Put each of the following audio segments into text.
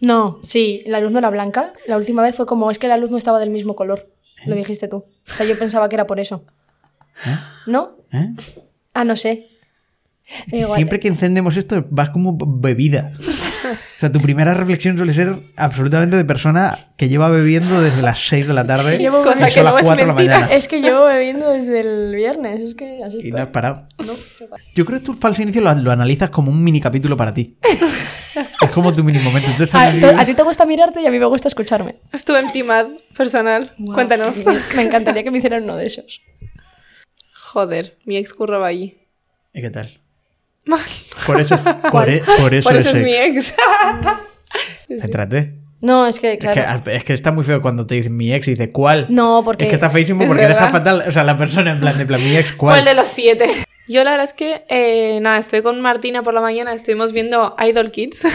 No, sí, la luz no era blanca. La última vez fue como, es que la luz no estaba del mismo color. Lo dijiste tú. O sea, yo pensaba que era por eso. ¿No? ¿Eh? Ah, no sé. Igual. Siempre que encendemos esto vas como bebida. O sea, tu primera reflexión suele ser absolutamente de persona que lleva bebiendo desde las 6 de la tarde Llevo y Cosa que las no es 4 de la mentira. mañana. Es que llevo bebiendo desde el viernes. Es que Y no has parado. No, Yo creo que tu falso inicio lo, lo analizas como un mini capítulo para ti. es como tu mini momento. Entonces, a, ahí- a ti te gusta mirarte y a mí me gusta escucharme. Estuve en Timad personal. Cuéntanos. Me encantaría que me hicieran uno de esos. Joder, mi ex curraba allí. ¿Y qué tal? Mal. Por eso, por, e- por eso, Por eso es mi ex. Entrate. No, es que, Es, que, es que está muy feo cuando te dicen mi ex y dice ¿cuál? No, porque- Es que está feísimo Es porque deja fatal. O sea, la persona en plan de plan, mi ex, ¿cuál? ¿Cuál de los siete? Yo la verdad es que, eh, nada, estoy con Martina por la mañana, estuvimos viendo Idol Kids.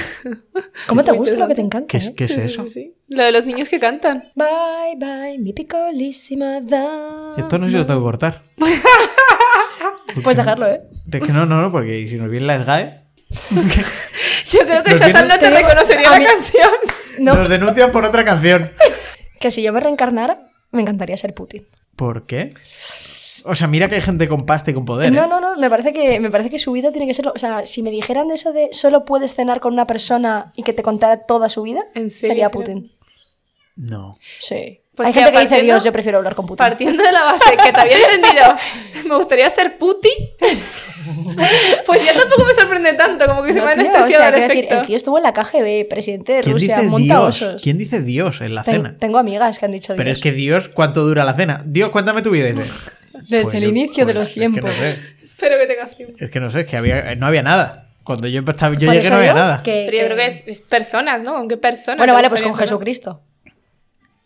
¿Cómo te gusta lo que te encanta? ¿Qué es, eh? qué es Sí, sí, eso? sí, sí. Lo de los niños que cantan. Bye, bye, mi picolísima dama. Esto no sé si lo tengo que cortar. Puedes dejarlo, ¿eh? Es que no, no, no, porque si nos viene la SGAE, Yo creo que Shazam no te reconocería a la mí- canción. No, nos denuncian por otra canción. que si yo me reencarnara, me encantaría ser Putin. ¿Por qué? O sea, mira que hay gente con pasta y con poder. ¿eh? No, no, no, me parece que me parece que su vida tiene que ser, o sea, si me dijeran de eso de solo puedes cenar con una persona y que te contara toda su vida, ¿En serio? sería ¿Sería? Putin. No. Sí. Pues Hay que gente que dice Dios, yo prefiero hablar con Putin. Partiendo de la base que te había entendido, me gustaría ser puti. Pues ya tampoco me sorprende tanto, como que se me ha tío, o sea, el decir, el tío estuvo en la KGB, presidente de ¿Quién Rusia, dice monta Dios? osos. ¿Quién dice Dios en la Ten- cena? tengo amigas que han dicho Dios. Pero es que Dios, ¿cuánto dura la cena? Dios, cuéntame tu vida. Dice, Desde pues el yo- inicio de pues los es que no tiempos. sé. Espero que tengas tiempo. Es que no sé, es que había, no había nada. Cuando yo, estaba, yo Por llegué no había nada. que- Pero yo que- creo que es, es personas, ¿no? ¿Con qué personas? Bueno, vale, pues con? Jesucristo.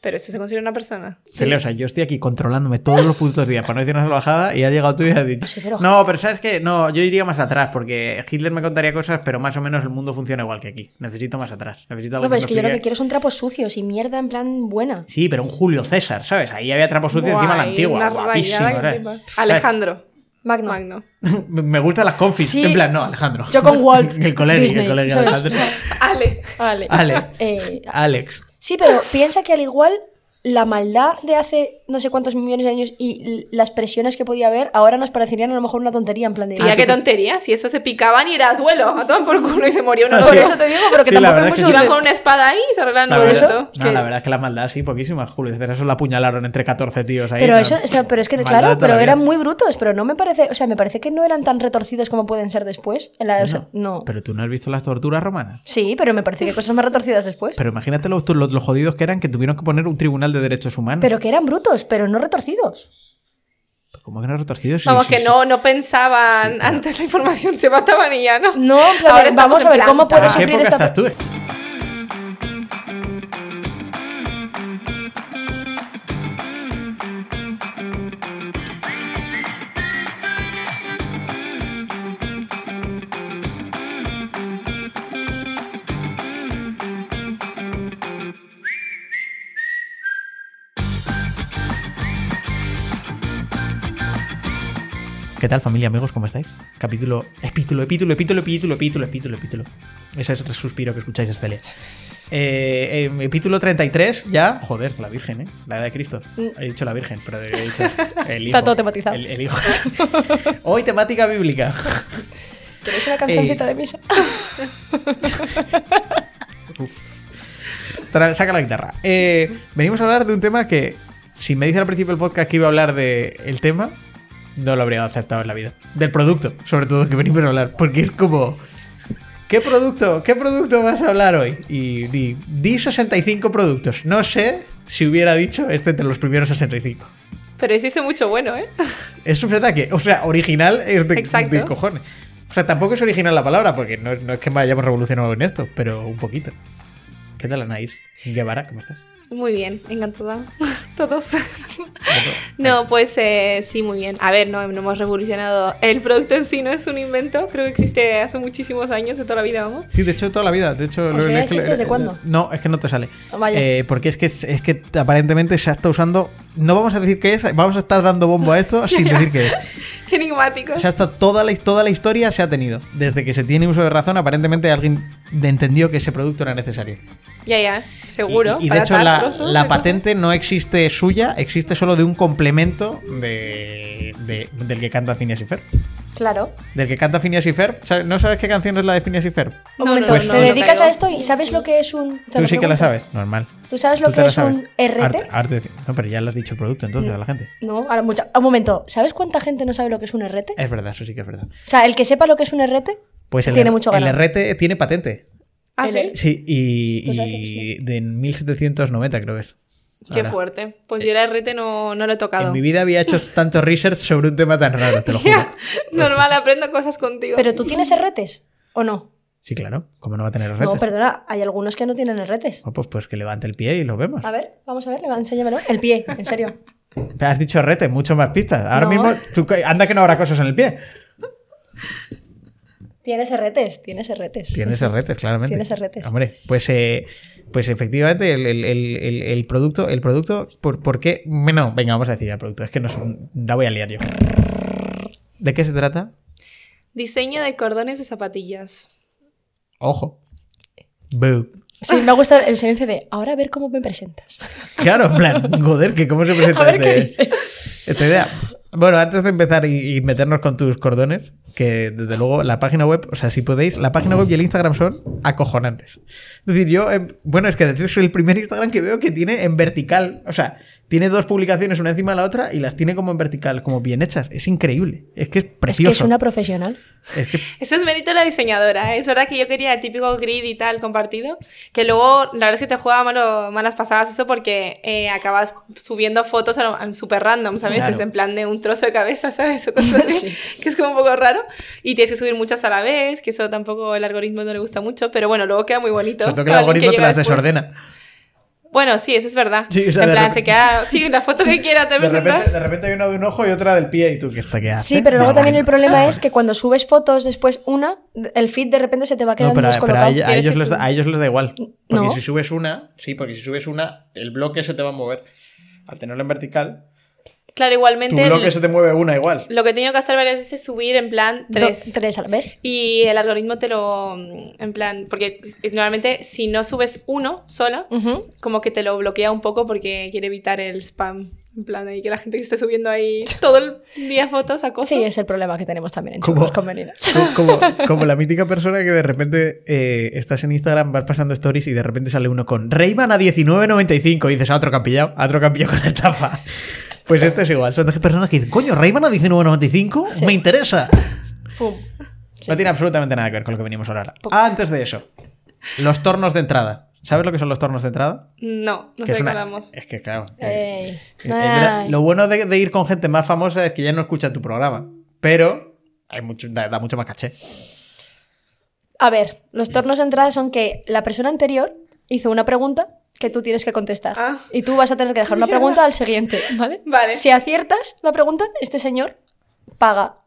Pero eso se considera una persona. Celia, o sea, yo estoy aquí controlándome todos los putos días para no decir una salvajada y ha llegado tú y has dicho. Sí, No, pero ¿sabes qué? No, yo iría más atrás porque Hitler me contaría cosas, pero más o menos el mundo funciona igual que aquí. Necesito más atrás. Necesito algo No, pero es que yo lo que quiero son trapos sucios y mierda en plan buena. Sí, pero un Julio César, ¿sabes? Ahí había trapo sucio encima la Guay, antigua. Guapísimo, que ¿sabes? Alejandro. Magno. Magno. Me gustan las confis. Sí. En plan, no, Alejandro. Yo con Walt el colegio, Disney, el colegio. Ale. Ale. Eh, Alex. Sí, pero piensa que al igual la maldad de hace no sé cuántos millones de años y las presiones que podía haber ahora nos parecerían a lo mejor una tontería en plan de... Tía, Ah, qué tontería. Si eso se picaban y era duelo. A tomar por culo y se moría uno Ah, de Por sí. eso te digo, pero que Sí, tampoco es que mucho... sí. Iban con una espada ahí y se arreglaban La todo verdad, esto. no, que- la verdad es que la maldad sí, poquísimas. Julio eso la apuñalaron entre 14 tíos ahí. Pero ¿no? eso, o sea, pero es que Maldad claro, de pero eran muy brutos, pero no me parece, o sea, me parece que no eran tan retorcidos como pueden ser después. En la- o sea, no. Pero tú no has visto las torturas romanas. Sí, pero me parece que hay cosas más retorcidas después. Pero imagínate los, los, los jodidos que eran que tuvieron que poner un tribunal de derechos humanos. Pero que eran brutos, pero no retorcidos. ¿Cómo que no retorcidos? Sí, Vamos, sí, que sí. no, no pensaban Sí, pero- antes la información, te mataban y ya, ¿no? No, Ahora estamos vamos a ver cómo puede ¿En qué sufrir época esta estás tú? ¿Qué tal familia, amigos? ¿Cómo estáis? Capítulo, epítulo, epítulo, epítulo, epítulo, epítulo, epítulo, epítulo. Ese es el suspiro que escucháis, Estelia. Eh, eh, epítulo 33, ya. Joder, la Virgen, ¿eh? La edad de Cristo. He dicho la Virgen, pero he dicho el hijo. Está todo tematizado. El, el hijo. Hoy temática bíblica. ¿Queréis una cancioncita Eh. de misa? Tra- Saca la guitarra. Eh, venimos a hablar de un tema que, si me dice al principio del podcast que iba a hablar del el tema, no lo habría aceptado en la vida. Del producto, sobre todo, que venimos a hablar. Porque es como. ¿Qué producto? ¿Qué producto vas a hablar hoy? Y di, di 65 productos. No sé si hubiera dicho este entre los primeros 65. Pero hizo mucho bueno, ¿eh? Es un ataque. O sea, original es de, Exacto. de cojones. O sea, tampoco es original la palabra, porque no, no es que me hayamos revolucionado en esto, pero un poquito. ¿Qué tal, Anaís? Guevara, ¿cómo estás? Muy bien, encantada. Todos. no, pues eh, sí, muy bien. A ver, no, no hemos revolucionado. El producto en sí no es un invento, creo que existe hace muchísimos años, de toda la vida, vamos. Sí, de hecho, toda la vida. De hecho, ¿Os voy a es que- decir desde cuándo? No, es que no te sale. Ah, vaya. Eh, porque es que, es que aparentemente se está usando. No vamos a decir qué es, vamos a estar dando bombo a esto sin decir qué es. Qué enigmáticos. O sea, hasta toda la, toda la historia se ha tenido. Desde que se tiene uso de razón, aparentemente alguien entendió que ese producto era necesario. Ya, ya, seguro. Y, y de hecho, la, cosas. patente no existe suya, existe solo de un complemento de, de- del que canta Phineas y Ferb. Claro. Del que canta Phineas y Ferb. ¿Sabes- ¿No sabes qué canción es la de Phineas y Ferb? Un No, momento, no, no, ¿te no dedicas a esto y sabes lo que es un. te Tú sí que la sabes, normal. ¿Tú sabes lo Tú que es sabes. un RT? Arte- arte- no, pero ya lo has dicho producto entonces a la gente. No, ahora mucha. Un momento, ¿sabes cuánta gente no sabe lo que es un RT? Es verdad, eso sí que es verdad. O sea, el que sepa lo que es un RT Pues el, tiene mucho el ganado. RT tiene patente. Ah, sí. y, ¿Tú sabes lo que y de 1790 creo que es. Qué Ahora, fuerte. Pues yo el RT no, no lo he tocado. En mi vida había hecho tanto research sobre un tema tan raro, te lo juro. Normal, aprendo cosas contigo. ¿Pero tú tienes RTs o no? Sí, claro. ¿Cómo no va a tener No, retes? perdona, hay algunos que no tienen RTs. Oh, pues, pues que levante el pie y lo vemos. A ver, vamos a ver, le va- enséñamelo. El pie, en serio. Te has dicho rete, mucho más pistas. Ahora No. mismo, tú- anda que no habrá cosas en el pie. Tienes RTs, tienes RTs. Tienes retes, claramente. Tienes RTs. Hombre, pues, eh, pues efectivamente el, el- el- el- el producto, el producto, ¿por, por qué? No, venga, vamos a decir el producto. Es que no, la voy a liar yo. ¿De qué se trata? Diseño de cordones de zapatillas. Ojo. Boo. Sí, me ha gustado el silencio de ahora a ver cómo me presentas. Claro, en plan, joder, que cómo se presenta A ver qué este- esta idea. Bueno, antes de empezar y, meternos con tus cordones, que desde luego la página web, o sea, si podéis, la página web y el Instagram son acojonantes. Es decir, yo, em, bueno, es que soy el primer Instagram que veo que tiene en vertical, o sea, tiene dos publicaciones una encima de la otra y las tiene como en vertical, como bien hechas. Es increíble, es que es Es precioso. que es una profesional. Es que- Eso es mérito de la diseñadora. ¿eh? Es verdad que yo quería el típico grid y tal compartido, que luego la verdad es que te juega malo- malas pasadas eso porque eh, acabas subiendo fotos súper random, ¿sabes? Claro. Es en plan de un trozo de cabeza, ¿sabes? O cosas así, que es como un poco raro. Y tienes que subir muchas a la vez, que eso tampoco el algoritmo no le gusta mucho, pero bueno, luego queda muy bonito. sobre todo que el algoritmo te llega las después. desordena. Bueno, sí, eso es verdad. Sí, o sea, en de plan, repente- se queda, sí, la foto que quiera te De repente, presentas. de repente hay una de un ojo y otra del pie y tú, ¿qué está qué hace? Sí, pero luego No, también el problema es que cuando subes fotos después una, el feed de repente se te va No, quedando pero, pero descolocado. a, ella- a Tienes ellos que les da, subir. a ellos les da igual. Porque No. si subes una, sí, porque si subes una, el bloque se te va a mover. Al tenerlo en vertical, Claro, tu igualmente bloque el- se te mueve una igual. lo que he tenido que hacer varias veces es subir en plan Do- tres. tres a la vez. Y el algoritmo te lo. En plan. Porque normalmente si no subes uno Ujú. como que te lo bloquea un poco porque quiere evitar el spam. En plan, ahí que la gente que esté subiendo ahí todo el día fotos, acoso. Sí, es el problema que tenemos también en. Como, como- como la mítica persona que de repente eh, estás en Instagram, vas pasando stories y de repente sale uno con Rayman a 19.95 y dices, a otro que han pillado, a otro que han pillado con estafa. Pues esto es igual, son personas que dicen, coño, Rayman a 19.95, Sí. me interesa. Pum. No tiene absolutamente nada que ver con lo que venimos a hablar. Antes de eso, los tornos de entrada. ¿Sabes lo que son los tornos de entrada? No, no Que sé es de qué una- hablamos. Es que, claro. eh, Ey. es verdad, Ay. Lo bueno de, de ir con gente más famosa es que ya no escuchan tu programa. Pero hay mucho, da, da mucho más caché. A ver, los tornos de entrada son que la persona anterior hizo una pregunta que tú tienes que contestar. Ah. Y tú vas a tener que dejar una pregunta al siguiente, ¿vale? Vale. Si aciertas la pregunta, este señor paga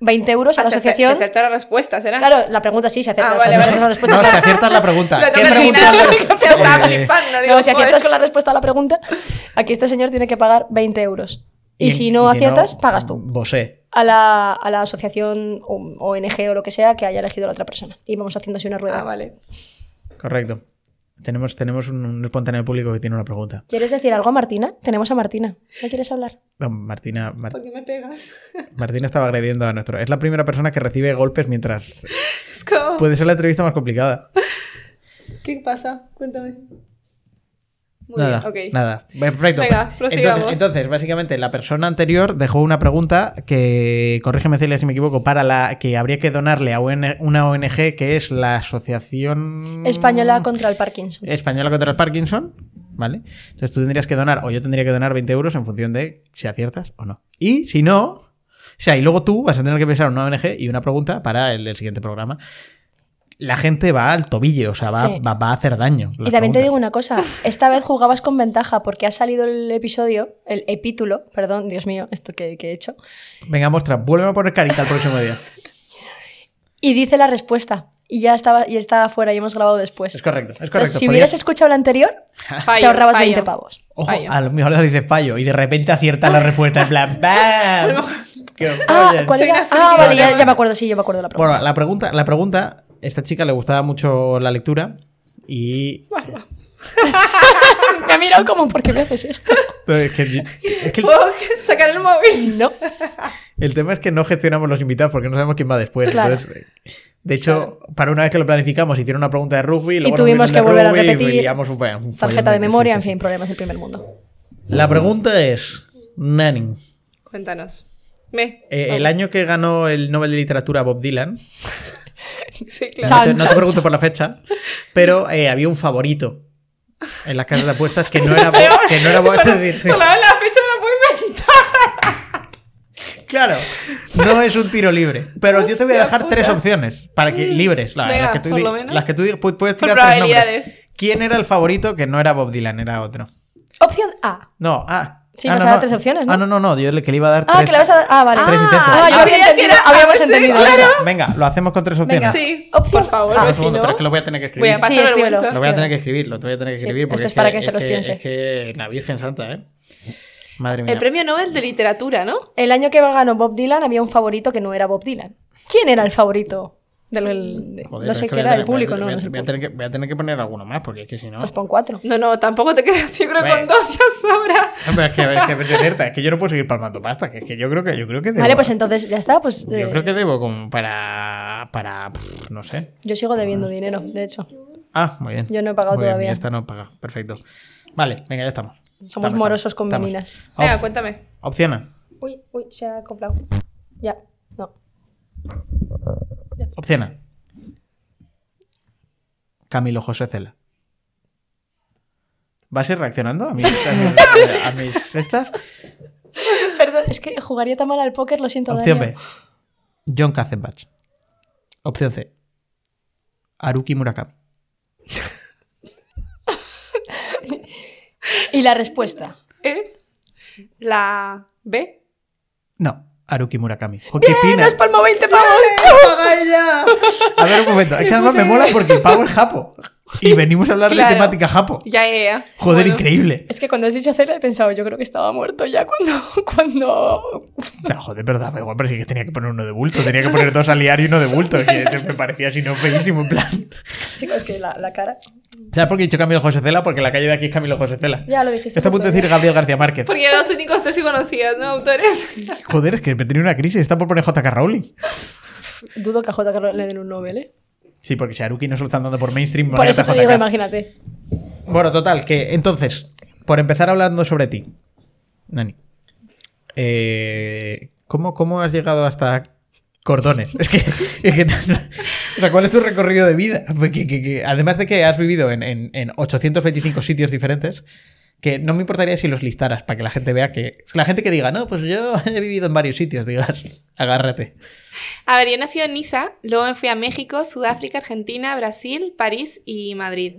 20 euros a la Ah, asociación. Se aceptó la respuesta, ¿será? Claro, la pregunta sí, se acepta. Ah, o sea, vale, si vale. aciertas la respuesta, No, si aciertas la pregunta. Lo ¿Qué pregunta? estaba Eh, flipando. Digo, No, si aciertas con la respuesta a la pregunta, aquí este señor tiene que pagar 20 euros. Y, si no y aciertas, pagas tú. Vosé. A la, a la asociación o ONG o lo que sea que haya elegido la otra persona. Y vamos haciendo así una rueda. Ah, vale. Correcto. Tenemos, tenemos un, un espontáneo público que tiene una pregunta. ¿Quieres decir algo a Martina? Tenemos a Martina. ¿No quieres hablar? No, Martina, Mar- ¿Por qué me pegas? Martina estaba agrediendo a nuestro. Es la primera persona que recibe golpes mientras. Es como- Puede ser la entrevista más complicada. ¿Qué pasa? Cuéntame. Muy nada, bien, ok. nada. Perfecto. Venga, pues, prosigamos. entonces, entonces, básicamente, la persona anterior dejó una pregunta que, corrígeme Celia si me equivoco, para la que habría que donarle a UN una ONG que es la Asociación Española contra el Parkinson. Española contra el Parkinson. ¿Vale? Entonces tú tendrías que donar, o yo tendría que donar 20 euros en función de si aciertas o no. Y si no, o sea, y luego tú vas a tener que pensar una ONG y una pregunta para el del siguiente programa. La gente va al tobillo, o sea, va, Sí. va, va a hacer daño. Y también te digo una cosa, esta vez jugabas con ventaja porque ha salido el episodio, el epítulo, perdón, Dios mío, esto que, que he hecho, Venga, muestra, vuelve a poner carita el próximo día. y dice la respuesta. Y ya estaba, y está afuera y hemos grabado después. Es correcto, es Entonces, correcto. si hubieras escuchado la anterior, te ahorrabas fallo. 20 pavos. Ojo, Fallo. a lo mejor le dices fallo y de repente acierta la respuesta en plan ¡Bam! ¡Qué Ah! ¿cuál era? Ah, vale, ya, ya me acuerdo, sí, yo me acuerdo de la pregunta. Bueno, la pregunta, la pregunta, esta chica le gustaba mucho la lectura y Me ha mirado como, ¿por qué me haces esto? es que, es que ¿Puedo sacar el móvil? No. el tema es que no gestionamos los invitados porque no sabemos quién va después. Claro. Entonces, de hecho, para una vez que lo planificamos, hicieron una pregunta de rugby luego nos tuvimos que el volver a y repetir. liamos un- Tarjeta de memoria, sí, en fin, problemas del primer mundo. La pregunta es, Nani, Cuéntanos. Me. eh, el año que ganó el Nobel de Literatura Bob Dylan, Sí, no te, no te pregunto por la fecha, pero eh, había un favorito en las casas de apuestas que no era Bob, que no era menos la fecha me la puedo inventar. Claro, no es un tiro libre. Pero yo te voy a dejar puta. tres opciones para que libres. la- Venga, las que tú, las que tú puedes Por tirar tres nombres. ¿Quién era el favorito que no era Bob Dylan, era otro? Opción A. No, ah. Sí, ah, vas no, no. tres opciones, ¿no? Ah, no, no, no. Yo le que le iba a dar Ah, tres. que le vas a dar. Ah, vale. Tres intentos. Ah, yo Ah, había que entendido, era- habíamos sí, entendido claro. eso. Venga, lo hacemos con tres opciones. Venga. Sí, Opción por favor, A. Un porque si segundo, no... pero es que lo voy a tener que escribir. Voy a pasar Sí, escríbelo. vergüenza. Lo voy a tener que escribir, lo voy a tener que Sí, escribir. porque esto es para que se los piense. Es que la Virgen Santa, ¿eh? Madre mía. El premio Nobel de Literatura, ¿no? El año que ganó Bob Dylan había un favorito que no era Bob Dylan. ¿Quién era el favorito? Joder, no sé qué era, el público, voy a- no, voy a- no voy tener que- Voy a tener que poner alguno más porque es que si no. Pues pon cuatro. No, no, tampoco te creas. Yo creo que con dos ya sobra. Hombre, es que, es que es cierta, es que yo no puedo seguir palmando pasta, que es que yo creo que yo creo que debo, Vale, pues entonces ya está. Pues yo eh, creo que debo como para para pff, no sé. yo sigo debiendo dinero, de hecho. Ah, muy bien. Yo no he pagado Muy todavía. esta no he pagado. Perfecto. Vale, venga, ya estamos. Somos Estamos, morosos estamos, con meninas. Venga, cuéntame. Opción A. Uy, uy, se ha acoplado. Ya, no. Opción A. Camilo José Cela. ¿Vas a ir reaccionando a mis, a mis, a mis estas? Perdón, es que jugaría tan mal al póker, lo siento. Opción. B. John Katzenbach. Opción C. Haruki Murakami. Y la respuesta. Es la B. No, Haruki Murakami. Jo, ¿Qué ¡Bien! pina. ¡Nos palmó 20 pavos! ¡Paga ella! A ver, un momento. Es que además me mola porque el pavo es japo. y venimos a hablar claro. de temática japo. Ya, ya, ya. Joder, Bueno. increíble. Es que cuando has dicho Cela he pensado, yo creo que estaba muerto ya cuando. cuando... Sea, joder, pero daba igual, pero sí que tenía que poner uno de bulto. Tenía que poner dos aliar y uno de bulto. Que me parecía así no feísimo, en plan. Chicos, es que la, la cara. ¿Sabes por qué he dicho Camilo José Cela? Porque la calle de aquí es Camilo José Cela. Ya lo dijiste. Está a punto de decir Gabriel García Márquez. Porque eran los únicos tres que conocías, ¿no? Autores. Joder, es que me tenía una crisis. Está por poner JK Rowling. Dudo que a JK le den un Nobel, ¿eh? Sí, porque si a Haruki no se lo están dando por mainstream, Por eso te digo, imagínate. Bueno, total, que entonces, por empezar hablando sobre ti, Nani, eh, ¿cómo, ¿cómo has llegado hasta Cordones? Es que, es que no- no- o sea, ¿cuál es tu recorrido de vida? Porque, que- que- además de que has vivido en, en- en 825 sitios diferentes, que no me importaría si los listaras para que la gente vea que. La gente que diga, no, pues yo he vivido en varios sitios, digas, agárrate. A ver, yo nací en Niza, luego me fui a México, Sudáfrica, Argentina, Brasil, París y Madrid.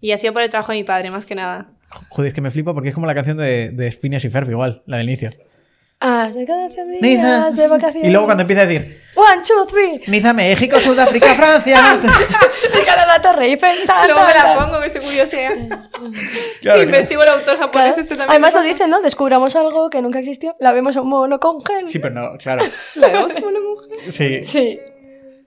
Y ha sido por el trabajo de mi padre, más que nada. Joder, es que me flipa porque es como la canción de, de Phineas y Ferb, igual, la del inicio. Ah, se quedan 100 Niza. días de vacaciones. Y luego cuando empieza a decir, One, two, three. Niza, México, Sudáfrica, Francia. De cara a la torre Eiffel. tan, Luego me la pongo, que se curiosidad. Claro, Investigo el autor japonés Claro. este también. Además lo dicen, ¿no? Descubramos algo que nunca existió. La vemos a un mono con. Sí, pero no, claro. La vemos como una mujer. Sí. Sí.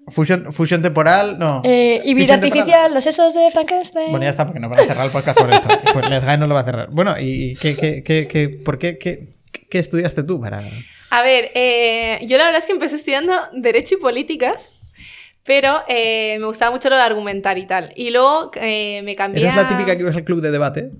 Fusión, fusión temporal, no. Eh, y vida temporal. artificial, los sesos de Frankenstein. Bueno, ya está, porque nos van a cerrar el podcast por esto. Pues Les Guy no lo va a cerrar. Bueno, ¿y qué, qué, qué, qué- por qué, qué, qué estudiaste tú para...? A ver, eh, yo la verdad es que empecé estudiando Derecho y Políticas, pero eh, me gustaba mucho lo de argumentar y tal. Y luego eh, me cambié ¿Eres la típica que ibas al club de debate?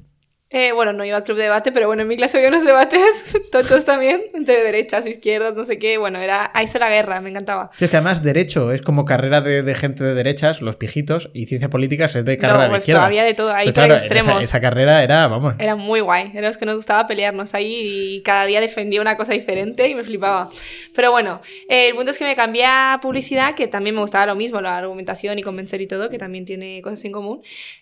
Eh, bueno, no iba al club de debate, pero bueno, en mi clase había unos debates tochos también, entre derechas, izquierdas, no sé qué. Bueno, era ahí hizo la guerra, me encantaba. Sí, además derecho es como carrera de, de gente de derechas, los pijitos, y ciencia política es de carrera No, de pues izquierda. todavía de todo, ahí Entonces, claro, extremos. Esa, esa carrera era, vamos. Era muy guay, era los que nos gustaba pelearnos ahí y cada día defendía una cosa diferente y me flipaba. Pero bueno, eh, el punto es que me cambié a publicidad, que también me gustaba lo mismo, la argumentación y convencer y todo, que también tiene cosas en común,